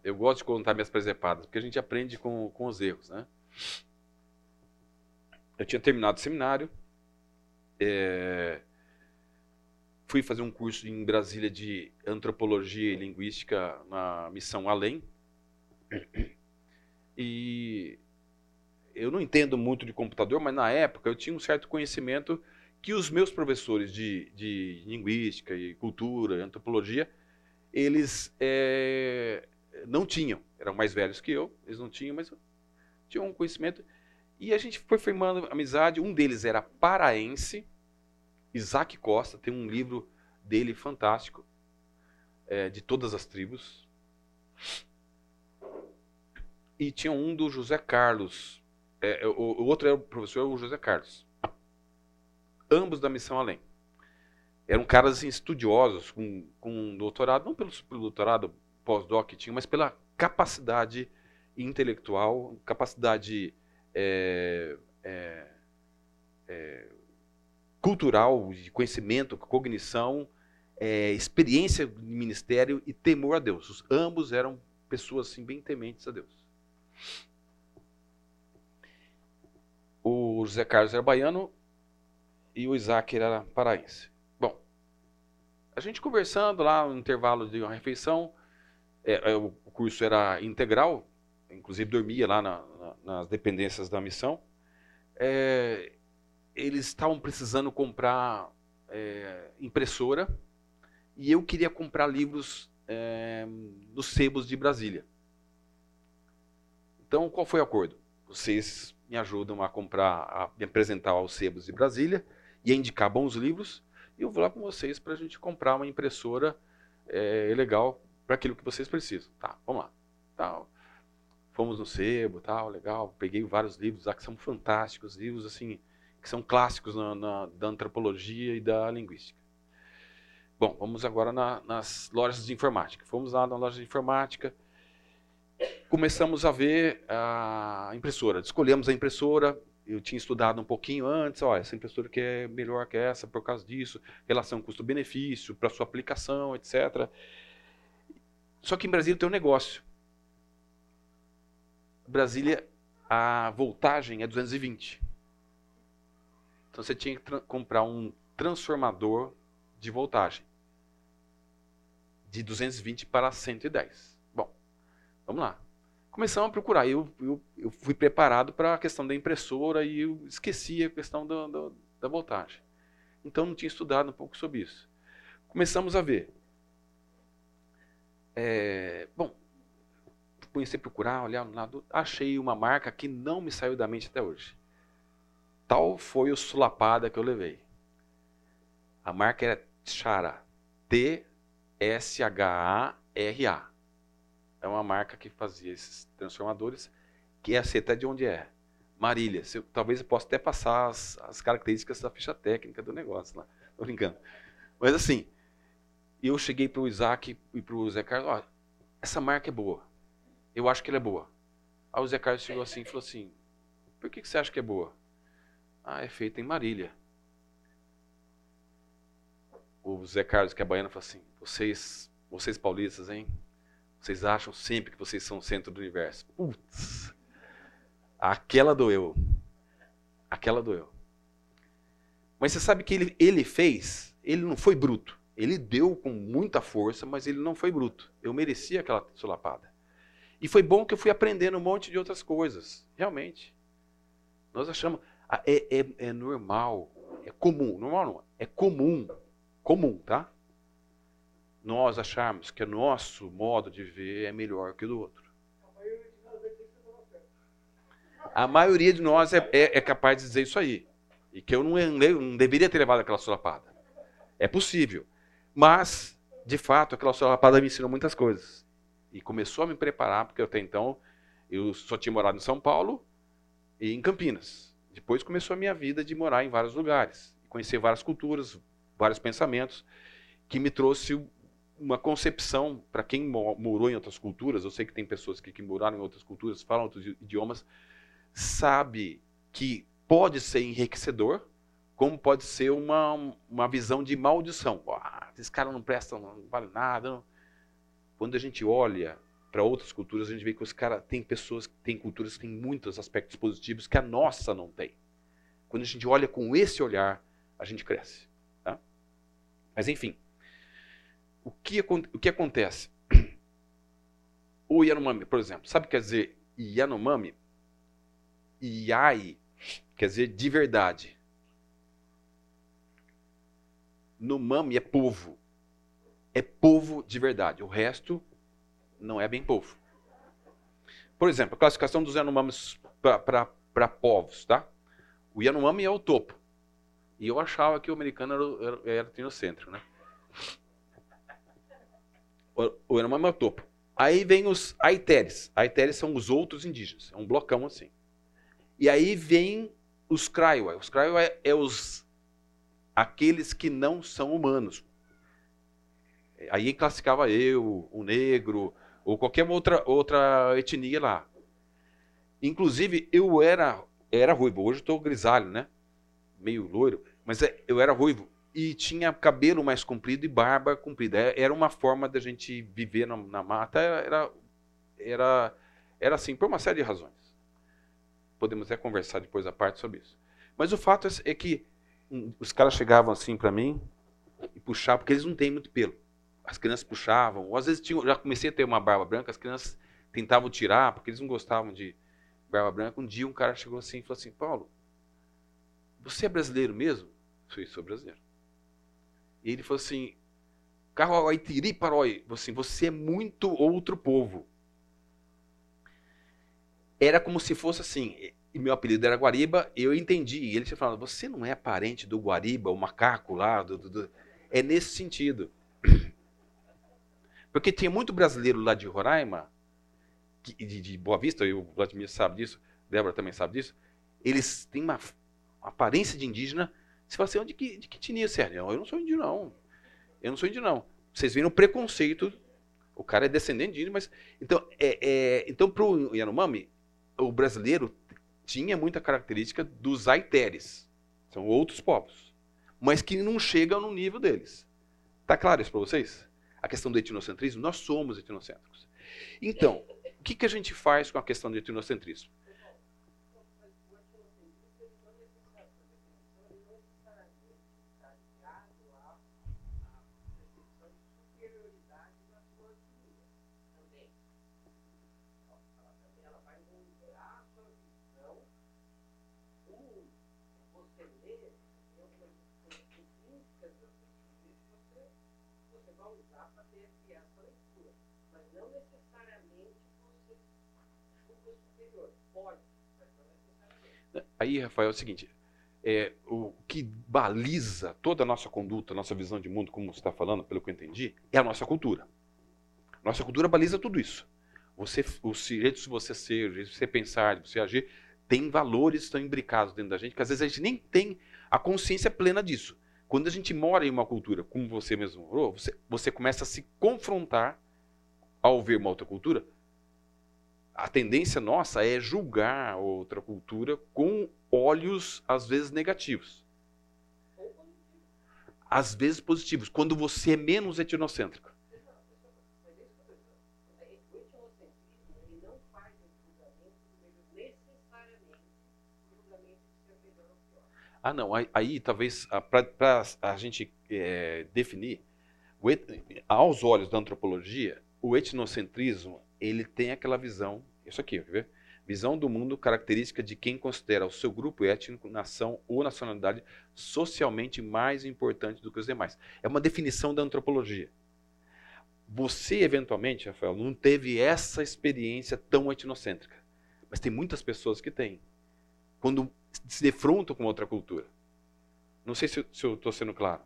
Eu gosto de contar minhas presepadas, porque a gente aprende com, com os erros, né? Eu tinha terminado o seminário, é, fui fazer um curso em Brasília de antropologia e linguística na missão Além. E eu não entendo muito de computador, mas na época eu tinha um certo conhecimento que os meus professores de, de linguística e cultura, antropologia, eles é, não tinham. Eram mais velhos que eu, eles não tinham, mas tinham um conhecimento. E a gente foi formando amizade. Um deles era paraense, Isaac Costa, tem um livro dele fantástico, é, de todas as tribos. E tinha um do José Carlos. É, o, o, outro era o professor o José Carlos. Ambos da Missão Além. Eram caras assim, estudiosos, com, com um doutorado, não pelo, pelo doutorado pós-doc que tinham, mas pela capacidade intelectual, capacidade é, é, é, cultural, de conhecimento, cognição, é, experiência de ministério e temor a Deus. Os, ambos eram pessoas assim, bem tementes a Deus. O José Carlos era baiano e o Isaac era paraense. Bom, a gente conversando lá no intervalo de uma refeição, é, é, o curso era integral, inclusive dormia lá na, na, nas dependências da missão. É, eles estavam precisando comprar é, impressora e eu queria comprar livros é, nos sebos de Brasília. Então, qual foi o acordo? Vocês me ajudam a comprar, a me apresentar aos sebos de Brasília e a indicar bons livros. E eu vou lá com vocês para a gente comprar uma impressora é, legal para aquilo que vocês precisam. Tá, vamos lá. Tá, fomos no sebo, tal, legal. Peguei vários livros lá que são fantásticos, livros assim que são clássicos na, na, da antropologia e da linguística. Bom, vamos agora na, nas lojas de informática. Fomos lá na loja de informática, começamos a ver a impressora. Escolhemos a impressora. Eu tinha estudado um pouquinho antes. Olha, essa impressora que é melhor que essa por causa disso, relação custo-benefício para sua aplicação, etc. Só que em Brasília tem um negócio. Brasília, a voltagem é 220. Então você tinha que comprar um transformador de voltagem de 220 para 110. Bom, vamos lá. Começamos a procurar. Eu, eu, eu fui preparado para a questão da impressora e eu esqueci a questão do, do, da voltagem. Então não tinha estudado um pouco sobre isso. Começamos a ver. É, bom, comecei a procurar, olhar no lado, achei uma marca que não me saiu da mente até hoje. Tal foi o sulapada que eu levei. A marca era Chara. T-S-H-A-R-A. É uma marca que fazia esses transformadores, que é até de onde é. Marília. Se, talvez eu possa até passar as, as, características da ficha técnica do negócio lá. Tô brincando. Mas assim, eu cheguei para o Isaac e para o Zé Carlos, olha, essa marca é boa. Eu acho que ela é boa. Aí o Zé Carlos chegou assim e falou assim, por que, que você acha que é boa? Ah, é feita em Marília. O Zé Carlos, que é baiano, falou assim: vocês, vocês paulistas, hein? Vocês acham sempre que vocês são o centro do universo. Putz! Aquela doeu. Aquela doeu. Mas você sabe que ele, ele fez, ele não foi bruto. Ele deu com muita força, mas ele não foi bruto. Eu merecia aquela solapada. E foi bom que eu fui aprendendo um monte de outras coisas. Realmente. Nós achamos. Ah, é, é, é normal, é comum, normal não, é comum, comum, tá? Nós acharmos que o nosso modo de ver é melhor que o do outro. A maioria de nós é, é, é capaz de dizer isso aí. E que eu não, eu não deveria ter levado aquela solapada. É possível. Mas, de fato, aquela solapada me ensinou muitas coisas. E começou a me preparar, porque até então eu só tinha morado em São Paulo e em Campinas. Depois começou a minha vida de morar em vários lugares, conhecer várias culturas, vários pensamentos, que me trouxe uma concepção, para quem mo- morou em outras culturas, eu sei que tem pessoas que, que moraram em outras culturas, falam outros idiomas, sabe que pode ser enriquecedor, como pode ser uma, uma visão de maldição. Ah, esses caras não prestam, não vale nada. Quando a gente olha para outras culturas, a gente vê que os caras tem pessoas, tem culturas que têm muitos aspectos positivos que a nossa não tem. Quando a gente olha com esse olhar, a gente cresce. tá? Mas enfim, o que, o que acontece? O Yanomami, por exemplo, sabe o que quer dizer Yanomami? Iai quer dizer de verdade. Nomami é povo. É povo de verdade. O resto não é bem povo. Por exemplo, a classificação dos Yanomamis para povos, tá? O Yanomami é o topo. E eu achava que o americano era, era, era né? O, o Yanomami é o topo. Aí vem os Aiteres. Aiteres são os outros indígenas. É um blocão assim. E aí vem os Kraiwa. Os Kraiwa é, é os aqueles que não são humanos. Aí classificava eu, o negro, ou qualquer outra, outra etnia lá. Inclusive, eu era, era ruivo. Hoje estou grisalho, né? Meio loiro. Mas é- eu era ruivo. E tinha cabelo mais comprido e barba comprida. É- Era uma forma da gente viver na, na mata. Era, era, era assim, por uma série de razões. Podemos até conversar depois à parte sobre isso. Mas o fato é, é que hum, os caras chegavam assim para mim e puxavam, porque eles não têm muito pelo. As crianças puxavam, ou às vezes tinham, já comecei a ter uma barba branca, as crianças tentavam tirar, porque eles não gostavam de barba branca. Um dia um cara chegou assim e falou assim: Paulo, você é brasileiro mesmo? Falei, sou brasileiro. E ele falou assim: Carroaitiri Parói, assim, você é muito outro povo. Era como se fosse assim, e meu apelido era Guariba, eu entendi. E ele tinha falado: você não é parente do Guariba, o macaco lá? do- do- do-" É nesse sentido. Porque tinha muito brasileiro lá de Roraima, de, de Boa Vista, e o Vladimir sabe disso, Débora também sabe disso, eles têm uma, uma aparência de indígena. Você fala assim, onde que, de que é? Não, eu não sou índio, não. Eu não sou índio, não. Vocês viram o preconceito. O cara é descendente de índio, mas. Então, é, é, então para o Yanomami, o brasileiro tinha muita característica dos aiteres. São outros povos. Mas que não chegam no nível deles. Tá claro isso para vocês? A questão do etnocentrismo? Nós somos etnocêntricos. Então, o que, que a gente faz com a questão do etnocentrismo? Aí, Rafael, é o seguinte: é, o que baliza toda a nossa conduta, nossa visão de mundo, como você está falando, pelo que eu entendi, é a nossa cultura. Nossa cultura baliza tudo isso. Você, o jeito de você ser, o jeito de você pensar, de você agir, tem valores que estão imbricados dentro da gente, que às vezes a gente nem tem a consciência plena disso. Quando a gente mora em uma cultura, como você mesmo morou, você, você começa a se confrontar ao ver uma outra cultura. A tendência nossa é julgar outra cultura com olhos, às vezes, negativos. Às vezes positivos, quando você é menos etnocêntrico. Ah, não. Aí, talvez, para a gente é, definir, et, aos olhos da antropologia, o etnocentrismo ele tem aquela visão, isso aqui, quer ver? Visão do mundo característica de quem considera o seu grupo étnico, nação ou nacionalidade socialmente mais importante do que os demais. É uma definição da antropologia. Você, eventualmente, Rafael, não teve essa experiência tão etnocêntrica. Mas tem muitas pessoas que têm. Quando se defrontam com outra cultura. Não sei se, se eu estou sendo claro.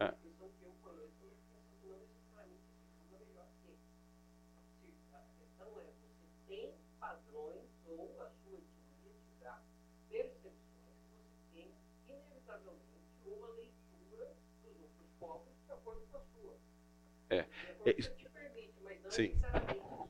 É. uma leitura dos outros povos de acordo com a sua. É. De acordo É, com o isso- que te permite, mas Sim. é o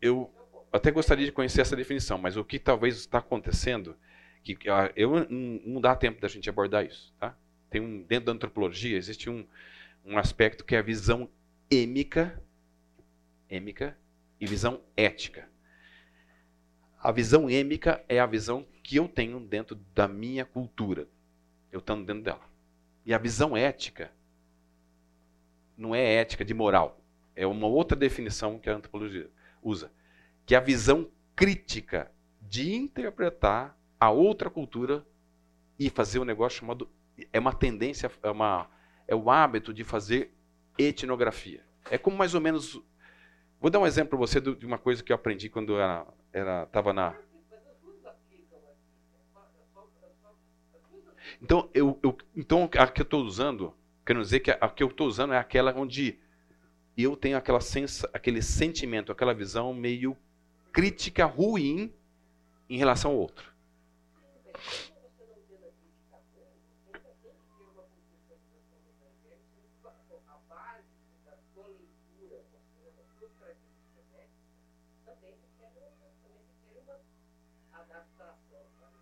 Eu até gostaria de conhecer essa definição, mas o que talvez está acontecendo, que ah, eu não, não dá tempo da gente abordar isso, tá? Tem um dentro da antropologia existe um, um aspecto que é a visão êmica, êmica e visão ética. A visão êmica é a visão que eu tenho dentro da minha cultura, eu estando dentro dela. E a visão ética não é ética de moral, é uma outra definição que a antropologia usa que é a visão crítica de interpretar a outra cultura e fazer um negócio chamado é uma tendência é uma é o hábito de fazer etnografia é como mais ou menos vou dar um exemplo para você de uma coisa que eu aprendi quando era era estava na. Então, eu, eu- então a que eu estou usando, quero dizer que a, que eu estou usando é aquela onde eu tenho aquela sensa, aquele sentimento, aquela visão meio crítica ruim em relação ao outro. Mesmo você não tendo a crítica ruim, você ainda tem que ter uma contextualização do evangelho, sendo que a base da sua leitura, considerando as suas características éticas, também requer uma, também requer uma adaptação, sabe?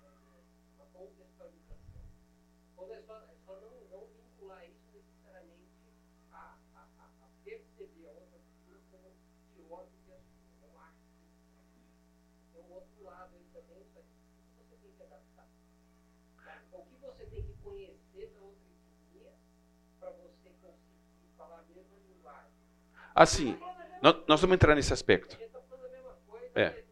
uma contextualização. Quando é só, é só não, não vincular isso necessariamente a, a, a, a perceber a outra cultura como pior do que a sua. Eu acho que tem um outro lado aí também, isso aqui que você tem que adaptar. O que você tem que conhecer da outra etnia para você conseguir falar a mesma linguagem. Assim, nós, vamos entrar nesse aspecto. Coisa, É.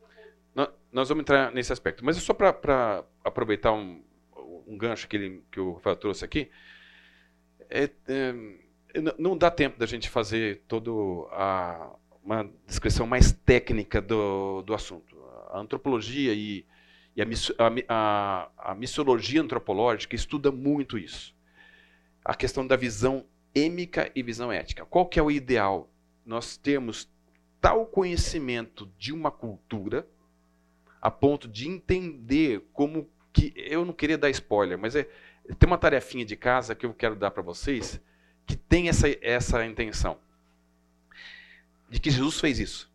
Nós vamos entrar nesse aspecto. Mas é só para aproveitar um, um gancho que, ele, que o Rafael trouxe aqui. É, é, não dá tempo da gente fazer toda a, uma descrição mais técnica do, do assunto. A antropologia e, e a, a- a missiologia antropológica estuda muito isso. A questão da visão êmica e visão ética. Qual que é o ideal? Nós temos tal conhecimento de uma cultura a ponto de entender como que eu não queria dar spoiler, mas é tem uma tarefinha de casa que eu quero dar para vocês que tem essa essa intenção de que Jesus fez isso.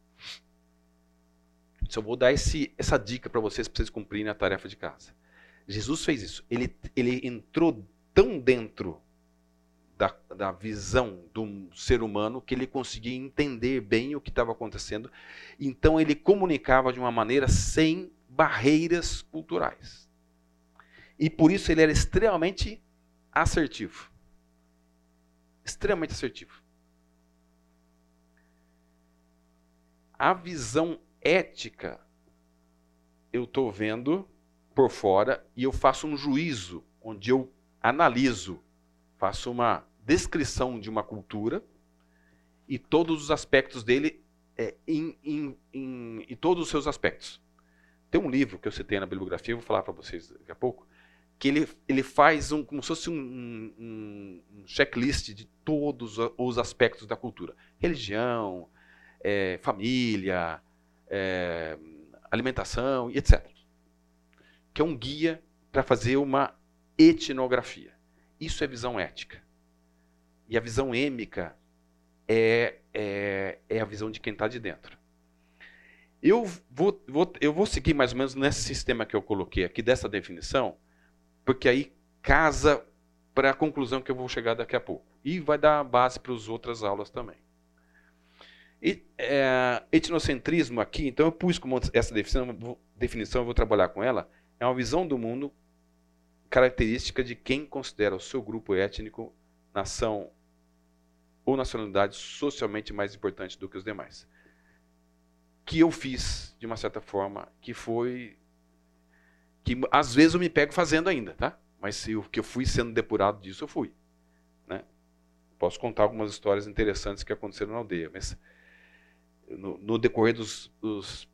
Só vou dar esse, essa dica para vocês para vocês cumprirem a tarefa de casa. Jesus fez isso. Ele ele entrou tão dentro da, da visão do ser humano que ele conseguia entender bem o que estava acontecendo então ele comunicava de uma maneira sem barreiras culturais. E por isso ele era extremamente assertivo. Extremamente assertivo. A visão ética eu estou vendo por fora e eu faço um juízo onde eu analiso, faço uma descrição de uma cultura e todos os aspectos dele é, em, todos os seus aspectos. Tem um livro que eu citei na bibliografia, vou falar para vocês daqui a pouco, que ele, ele faz um, como se fosse um, um, um checklist de todos os aspectos da cultura: religião, é, família, é, alimentação e etc. Que é um guia para fazer uma etnografia. Isso é visão ética. E a visão êmica é, é, é a visão de quem está de dentro. Eu vou, vou, eu vou seguir mais ou menos nesse sistema que eu coloquei aqui, dessa definição, porque aí casa para a conclusão que eu vou chegar daqui a pouco. E vai dar base para as outras aulas também. E, é, etnocentrismo aqui, então eu pus como essa definição, definição, eu vou trabalhar com ela, é uma visão do mundo característica de quem considera o seu grupo étnico, nação ou nacionalidade socialmente mais importante do que os demais. Que eu fiz, de uma certa forma, que foi. Que às vezes eu me pego fazendo ainda, tá? Mas se o que eu fui sendo depurado disso, eu fui. Né? Posso contar algumas histórias interessantes que aconteceram na aldeia, mas no, no decorrer dos, dos,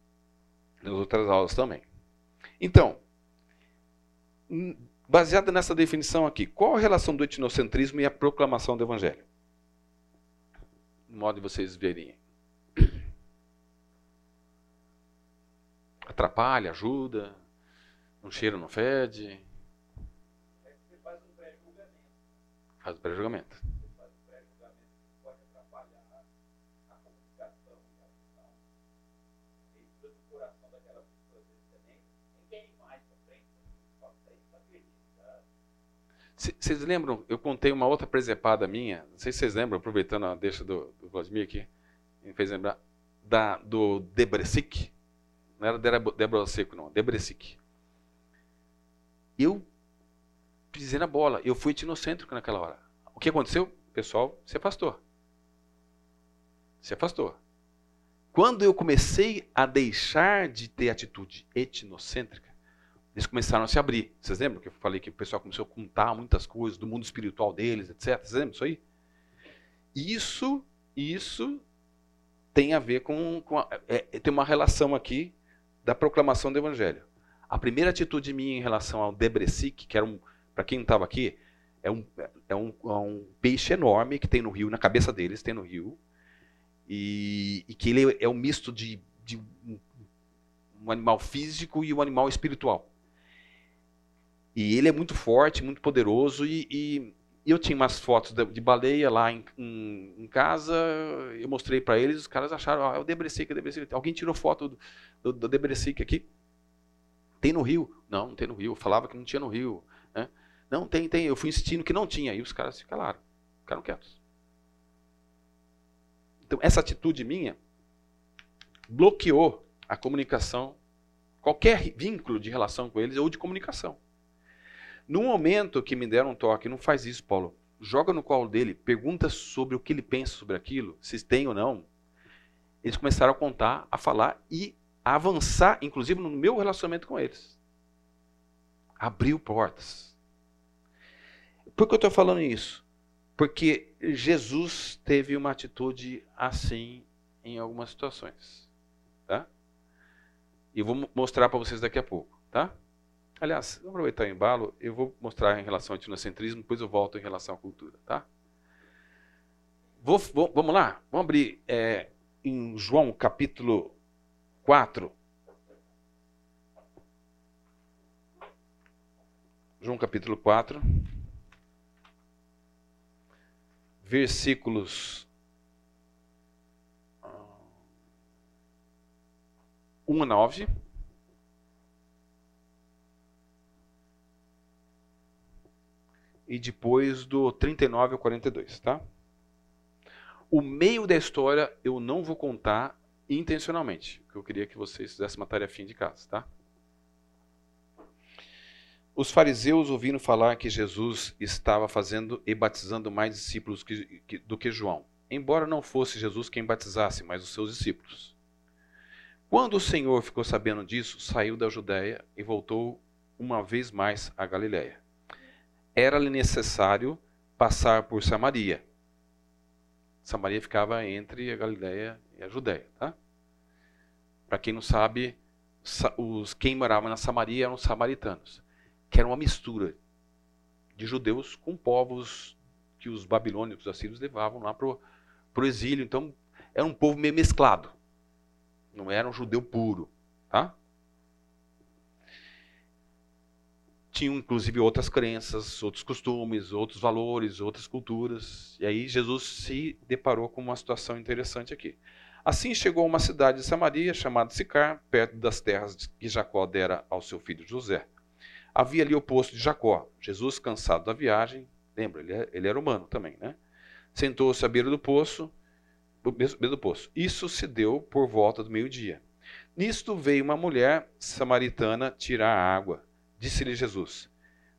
das outras aulas também. Então, baseada nessa definição aqui, qual a relação do etnocentrismo e a proclamação do evangelho? No modo de vocês verem. Atrapalha, ajuda, não cheira, não fede. É que você faz um Faz o pré-julgamento. Você faz o pré-julgamento que pode atrapalhar a comunicação coração daquela pessoa, também, ir mais só perdido, tá? C- Vocês lembram? Eu contei uma outra presepada minha. Não sei se vocês lembram, aproveitando a deixa do, do Vladimir aqui. Me fez lembrar. Da, do Debrecic. Não era Seco, não. Debrecic. Eu pisei na bola. Eu fui etnocêntrico naquela hora. O que aconteceu? O pessoal se afastou. Se afastou. Quando eu comecei a deixar de ter atitude etnocêntrica, eles começaram a se abrir. Vocês lembram que eu falei que o pessoal começou a contar muitas coisas do mundo espiritual deles, etc. Vocês lembram disso aí? Isso, isso tem a ver com. com a- é- é- tem uma relação aqui da proclamação do evangelho. A primeira atitude minha em relação ao Debrecic, que era um. Para quem não estava aqui, é um, é, um, é um peixe enorme que tem no rio, na cabeça deles, tem no rio. E, e que ele é um misto de, de um, um animal físico e um animal espiritual. E ele é muito forte, muito poderoso. E, e eu tinha umas fotos de, de baleia lá em, em- em casa. Eu mostrei para eles. Os caras acharam, ah, é o Debrecic, é o Debrecic. Alguém tirou foto do, do, do Debrecic aqui? Tem no Rio? Não, não tem no Rio. Eu falava que não tinha no Rio. né? Não, tem, tem. Eu fui insistindo que não tinha. E os caras se calaram. Ficaram quietos. Então, essa atitude minha bloqueou a comunicação, qualquer vínculo de relação com eles ou de comunicação. No momento que me deram um toque, não faz isso, Paulo. Joga no colo dele, pergunta sobre o que ele pensa sobre aquilo, se tem ou não. Eles começaram a contar, a falar e avançar, inclusive no meu relacionamento com eles. Abriu portas. Por que eu estou falando isso? Porque Jesus teve uma atitude assim em algumas situações. Tá? E eu vou mo- mostrar para vocês daqui a pouco. Tá? Aliás, vou aproveitar o embalo, eu vou mostrar em relação ao etnocentrismo, depois eu volto em relação à cultura. Tá? Vou- vou- vamos lá? Vamos abrir é, em João capítulo 4. João capítulo 4. Versículos 1 a 9. E depois do 39 ao 42, tá? O meio da história eu não vou contar intencionalmente, porque eu queria que vocês fizessem uma tarefinha de casa, tá? Os fariseus ouviram falar que Jesus estava fazendo e batizando mais discípulos que- que- do que João, embora não fosse Jesus quem batizasse, mas os seus discípulos. Quando o Senhor ficou sabendo disso, saiu da Judéia e voltou uma vez mais à Galiléia. Era-lhe necessário passar por Samaria. Samaria ficava entre a Galiléia e a Judéia, tá? Para quem não sabe, sa- os quem morava na Samaria eram os samaritanos, que era uma mistura de judeus com povos que os babilônicos, os assírios levavam lá para o exílio. Então, era um povo meio mesclado. Não era um judeu puro, tá? Tinham inclusive outras crenças, outros costumes, outros valores, outras culturas. E aí Jesus se deparou com uma situação interessante aqui. Assim chegou a uma cidade de Samaria chamada Sicar, perto das terras que Jacó dera ao seu filho José. Havia ali o poço de Jacó. Jesus, cansado da viagem, lembra, ele, é- ele era humano também, né? Sentou-se à beira do poço, beira do poço. Isso se deu por volta do meio-dia. Nisto veio uma mulher samaritana tirar água. Disse-lhe Jesus: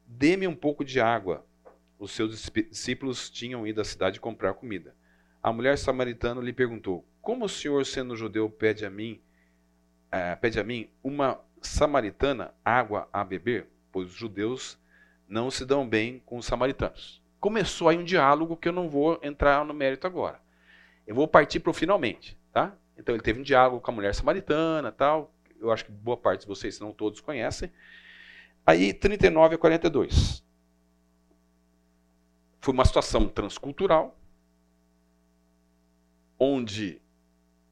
Dê-me um pouco de água. Os seus discípulos tinham ido à cidade comprar comida. A mulher samaritana lhe perguntou: Como o senhor, sendo judeu, pede a mim, eh, pede a mim uma samaritana água a beber? Pois os judeus não se dão bem com os samaritanos. Começou aí um diálogo que eu não vou entrar no mérito agora. Eu vou partir para o finalmente, tá? Então ele teve um diálogo com a mulher samaritana, tal. Eu acho que boa parte de vocês, se não todos, conhecem. Aí 39 a 42. Foi uma situação transcultural, onde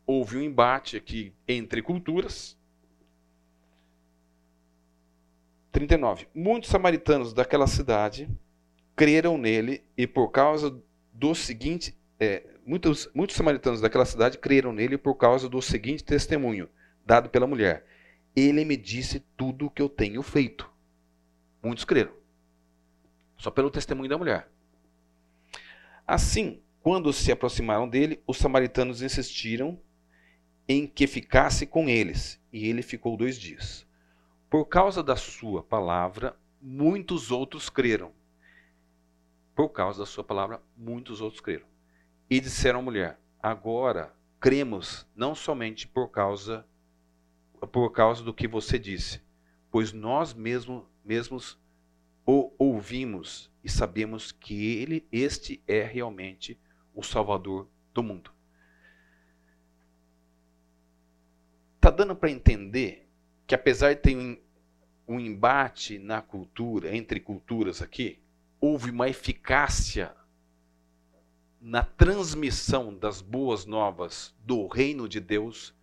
houve um embate aqui entre culturas. 39. Muitos samaritanos daquela cidade, creram nele e por causa do seguinte, é, muitos, muitos samaritanos daquela cidade creram nele por causa do seguinte testemunho dado pela mulher. Ele me disse tudo o que eu tenho feito. Muitos creram. Só pelo testemunho da mulher. Assim, quando se aproximaram dele, os samaritanos insistiram em que ficasse com eles, e ele ficou dois dias. Por causa da sua palavra, muitos outros creram. Por causa da sua palavra, muitos outros creram. E disseram à mulher: Agora cremos não somente por causa por causa do que você disse, pois nós mesmo, mesmos o ouvimos e sabemos que ele este é realmente o salvador do mundo. Tá dando para entender que apesar de ter um, um embate na cultura, entre culturas aqui, houve uma eficácia na transmissão das boas novas do reino de Deus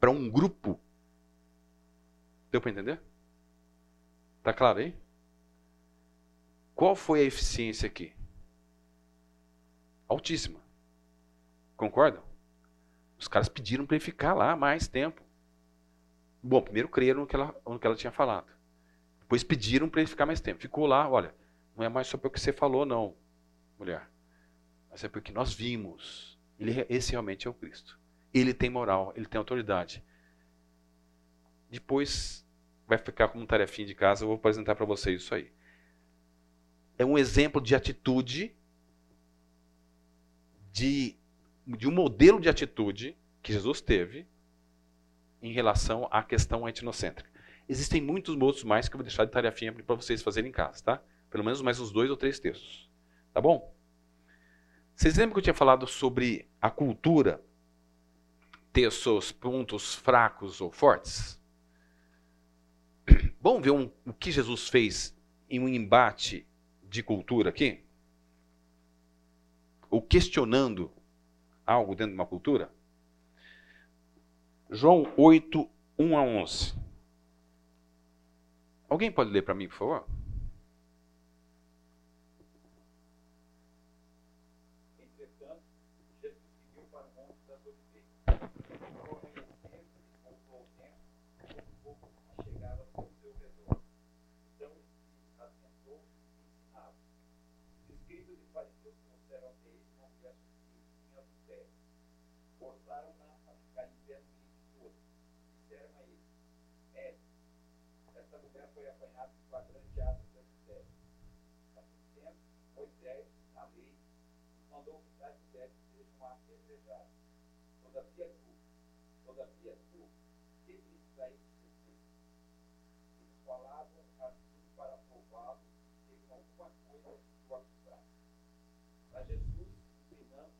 para um grupo. Deu para entender? Tá claro aí? Qual foi a eficiência aqui? Altíssima. Concordam? Os caras pediram para ele ficar lá mais tempo. Bom, primeiro creram no que ela, no que ela tinha falado. Depois pediram para ele ficar mais tempo. Ficou lá, olha, não é mais só pelo que você falou, não, mulher. Mas é porque nós vimos. Ele, esse realmente é o Cristo. Ele tem moral, ele tem autoridade. Depois vai ficar como tarefinha de casa, eu vou apresentar para vocês isso aí. É um exemplo de atitude, de, de um modelo de atitude que Jesus teve em relação à questão etnocêntrica. Existem muitos outros mais que eu vou deixar de tarefinha para vocês fazerem em casa, tá? Pelo menos mais uns dois ou três textos. Tá bom? Vocês lembram que eu tinha falado sobre a cultura ter seus pontos fracos ou fortes? Vamos ver um, o que Jesus fez em um embate de cultura aqui? Ou questionando algo dentro de uma cultura? João 8, 1 a 11. Alguém pode ler para mim, por favor? Entretanto, Jesus seguiu para o Monte das Oliveiras. Amanhecendo, voltou ao templo, o povo chegava ao seu redor. Então ele se assentou e ensinava. Os escribas e fariseus trouxeram até ele uma mulher suspeita em adultério. Forçaram-na a ficar em pé no meio de todos. Disseram a ele: Mestre, esta mulher foi apanhada em flagrante ato de adultério. Assim sendo, Moisés, na lei, mandou que tais mulheres sejam apedrejadas. Todavia tu, todavia tu, que dizes a esse respeito? Eles falavam assim para prová-lo e teriam alguma coisa que o acusasse. Mas Jesus, ensinando,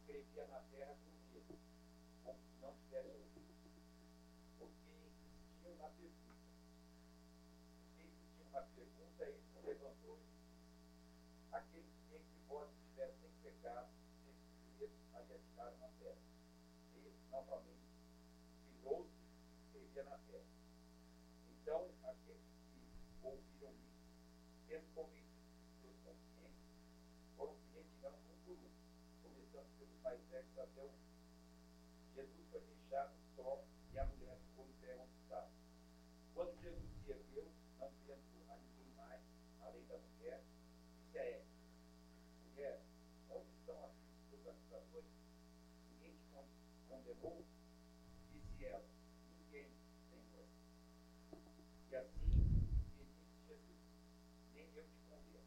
escrevia na terra com medo, como se não tivesse ouvido. Porque insistiam na pergunta. Porque na pergunta, ele se levantou e disse: Aquele que entre vós estiver sem pecado, o primeiro a lhe atirar uma pedra. Ele, novamente, virou-se e escrevia na terra. Então, aqueles que ouviram isso, sendo convencidos de suas consciências, foram se retirando um por um, começando pelos mais velhos até o. Jesus foi deixado só e a mulher ficou em pé onde estava. Quando Jesus se ergueu, não vendo a ninguém mais, além da mulher, disse a ela: Mulher, onde estão as suas acusadores? Ninguém te con- condenou? Disse ela: Ninguém, Senhor. E assim lhe disse Jesus: Nem eu te condeno.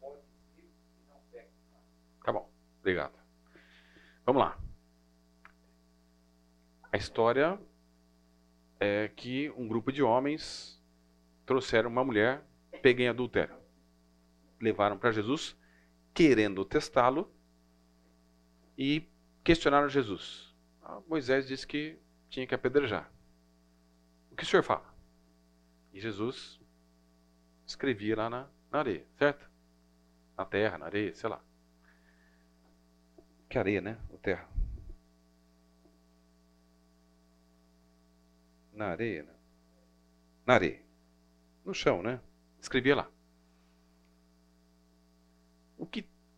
Pode ir e não peques mais. Tá bom, obrigado. Vamos lá. A história é que um grupo de homens trouxeram uma mulher pega em adultério. Levaram para Jesus, querendo testá-lo, e questionaram Jesus. Ah, Moisés disse que tinha que apedrejar. O que o senhor fala? E Jesus escrevia lá na, na areia, certo? Na terra, na areia, sei lá. Que areia, né? O terra. Na areia, né? Na areia. No chão, né? Escrevia lá.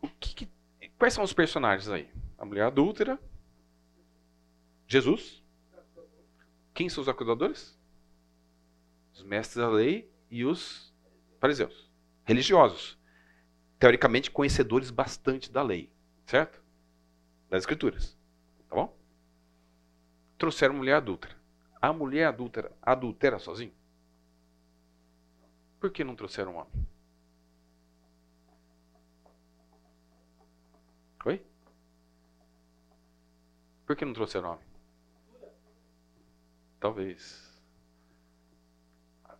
o que que- quais são os personagens aí? A mulher adúltera, Jesus. Quem são os acusadores? Os mestres da lei e os fariseus, religiosos, teoricamente conhecedores bastante da lei, certo? Das escrituras, tá bom? Trouxeram mulher adúltera. A mulher adúltera adultera sozinha? Por que não trouxeram um homem? Oi? Por que não trouxeram homem? Talvez.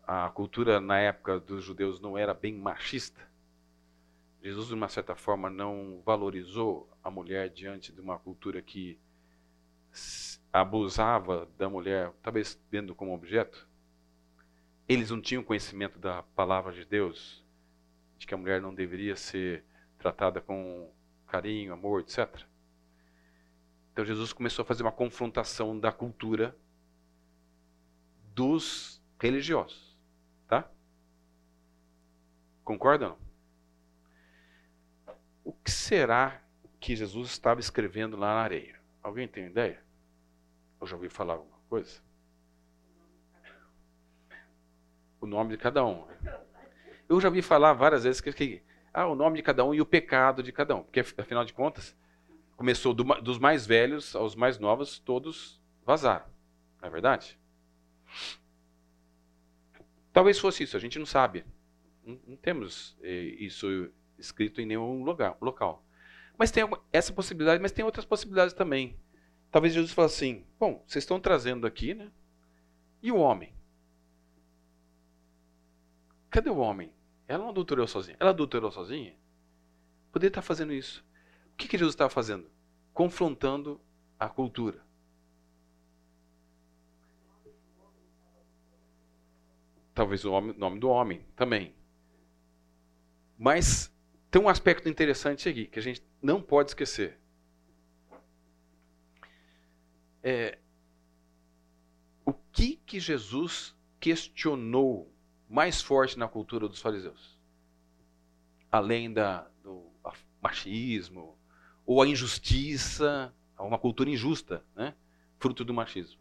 A cultura na época dos judeus não era bem machista. Jesus, de uma certa forma, não valorizou a mulher diante de uma cultura que abusava da mulher, talvez vendo como objeto. Eles não tinham conhecimento da palavra de Deus, de que a mulher não deveria ser tratada com carinho, amor, etc. Então Jesus começou a fazer uma confrontação da cultura dos religiosos, tá? Concordam? Será que Jesus estava escrevendo lá na areia? Alguém tem ideia? Ou já ouviu falar alguma coisa? O nome de cada um. Eu já ouvi falar várias vezes que, que ah, o nome de cada um e o pecado de cada um, porque afinal de contas começou do dos mais velhos aos mais novos, todos vazaram, não é verdade? Talvez fosse isso, a gente não sabe. Não, não temos eh, isso escrito em nenhum lugar, local. Mas tem essa possibilidade, mas tem outras possibilidades também. Talvez Jesus fale assim: bom, vocês estão trazendo aqui, né? E o homem? Cadê o homem? Ela não adulterou sozinha. Ela adulterou sozinha? Poderia estar fazendo isso. O que, que Jesus estava fazendo? Confrontando a cultura. Talvez o nome do homem também. Mas tem um aspecto interessante aqui que a gente não pode esquecer. É, o que que Jesus questionou mais forte na cultura dos fariseus? Além da, do machismo ou a injustiça, uma cultura injusta, né? fruto do machismo.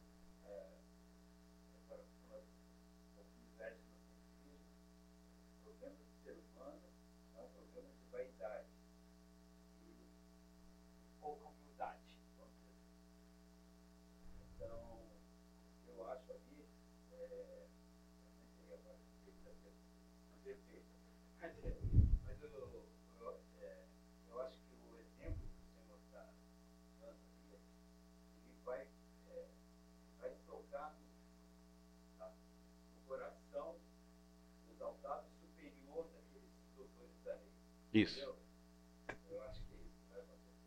acontecer.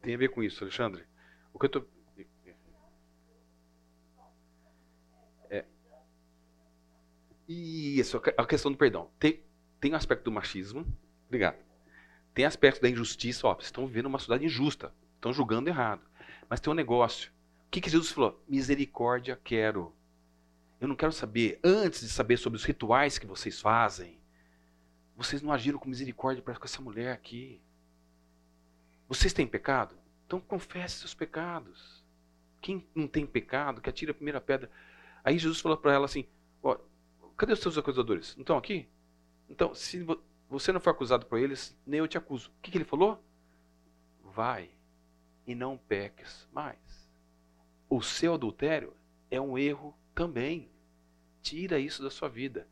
Tem a ver com isso, Alexandre. O que eu tô... É. Isso, a questão do perdão. Tem, tem um aspecto do machismo. Obrigado. Tem aspecto da injustiça. Ó, vocês estão vivendo uma sociedade injusta. Estão julgando errado. Mas tem um negócio. O que, que Jesus falou? Misericórdia quero. Eu não quero saber, antes de saber sobre os rituais que vocês fazem, vocês não agiram com misericórdia para com essa mulher aqui. Vocês têm pecado? Então confesse seus pecados. Quem não tem pecado, que atire a primeira pedra. Aí Jesus falou para ela assim: ó, cadê os seus acusadores? Não estão aqui? Então, se vo- você não for acusado por eles, nem eu te acuso. O que, que ele falou? Vai e não peques mais. O seu adultério é um erro também. Tira isso da sua vida.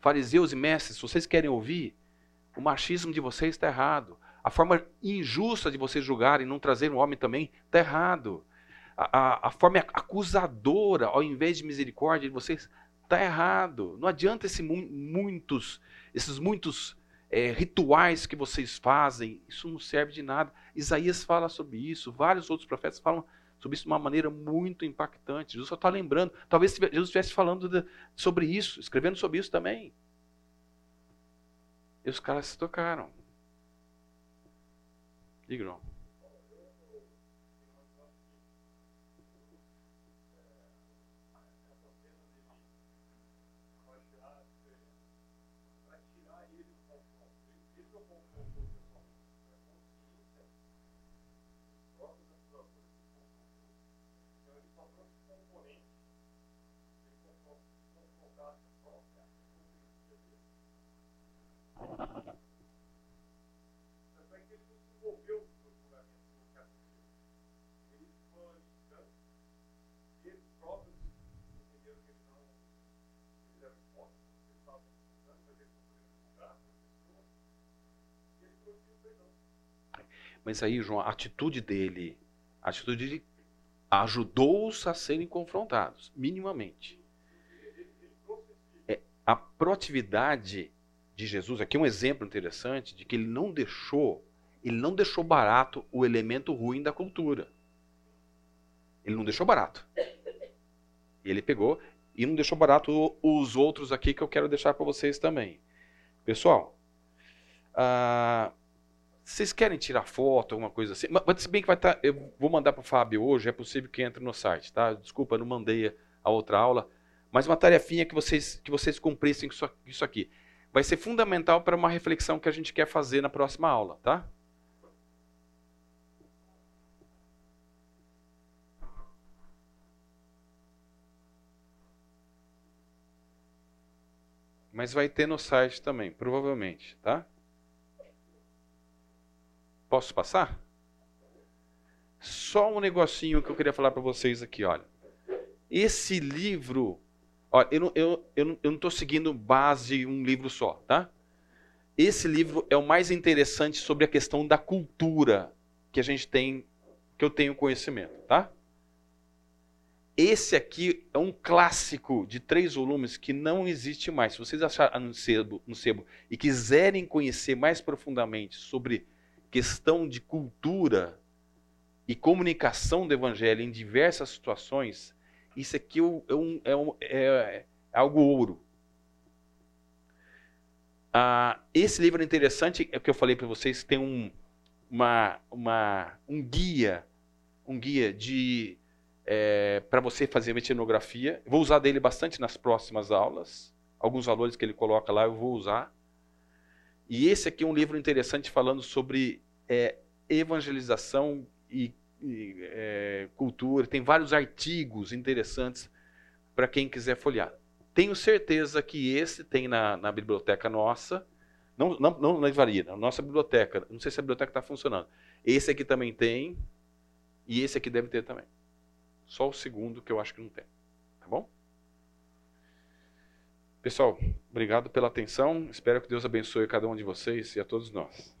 Fariseus e mestres, se vocês querem ouvir, o machismo de vocês está errado. A forma injusta de vocês julgarem, não trazer um homem também, está errado. A, a, a forma acusadora, ao invés de misericórdia, de vocês Tá errado. Não adianta esse mu- muitos, esses muitos é, rituais que vocês fazem. Isso não serve de nada. Isaías fala sobre isso. Vários outros profetas falam sobre isso de uma maneira muito impactante. Jesus só está lembrando. Talvez Jesus estivesse falando de- sobre isso, escrevendo sobre isso também. E os caras se tocaram. Diga, Mas aí, João, a atitude dele, a atitude dele ajudou-os a serem confrontados, minimamente. É, a proatividade de Jesus, aqui é um exemplo interessante de que ele não deixou, ele não deixou barato o elemento ruim da cultura. Ele não deixou barato. Ele pegou e não deixou barato os outros aqui que eu quero deixar para vocês também. Pessoal, ah, vocês querem tirar foto, alguma coisa assim? Mas se bem que vai estar. eu vou mandar para o Fábio hoje, é possível que entre no site, tá? Desculpa, não mandei a outra aula. Mas uma tarefinha que vocês, que vocês cumprissem isso, isso aqui. Vai ser fundamental para uma reflexão que a gente quer fazer na próxima aula, tá? Mas vai ter no site também, provavelmente, tá? Posso passar? Só um negocinho que eu queria falar para vocês aqui, olha. Esse livro, olha, eu não, eu, eu eu não seguindo base um livro só, tá? Esse livro é o mais interessante sobre a questão da cultura que a gente tem, que eu tenho conhecimento, tá? Esse aqui é um clássico de três volumes que não existe mais. Se vocês acharem no sebo, no sebo e quiserem conhecer mais profundamente sobre questão de cultura e comunicação do evangelho em diversas situações, isso aqui é, um, é, um, é, é algo ouro. Ah, esse livro é interessante, é o que eu falei para vocês, tem um, uma, uma, um guia, um guia de é, para você fazer etnografia. Vou usar dele bastante nas próximas aulas. Alguns valores que ele coloca lá eu vou usar. E esse aqui é um livro interessante falando sobre é, evangelização e, e é, cultura. Tem vários artigos interessantes para quem quiser folhear. Tenho certeza que esse tem na, na biblioteca nossa. Não, não, não na livraria, na nossa biblioteca. Não sei se a biblioteca está funcionando. Esse aqui também tem. E esse aqui deve ter também. Só o segundo que eu acho que não tem. Tá bom? Pessoal, obrigado pela atenção. Espero que Deus abençoe cada um de vocês e a todos nós.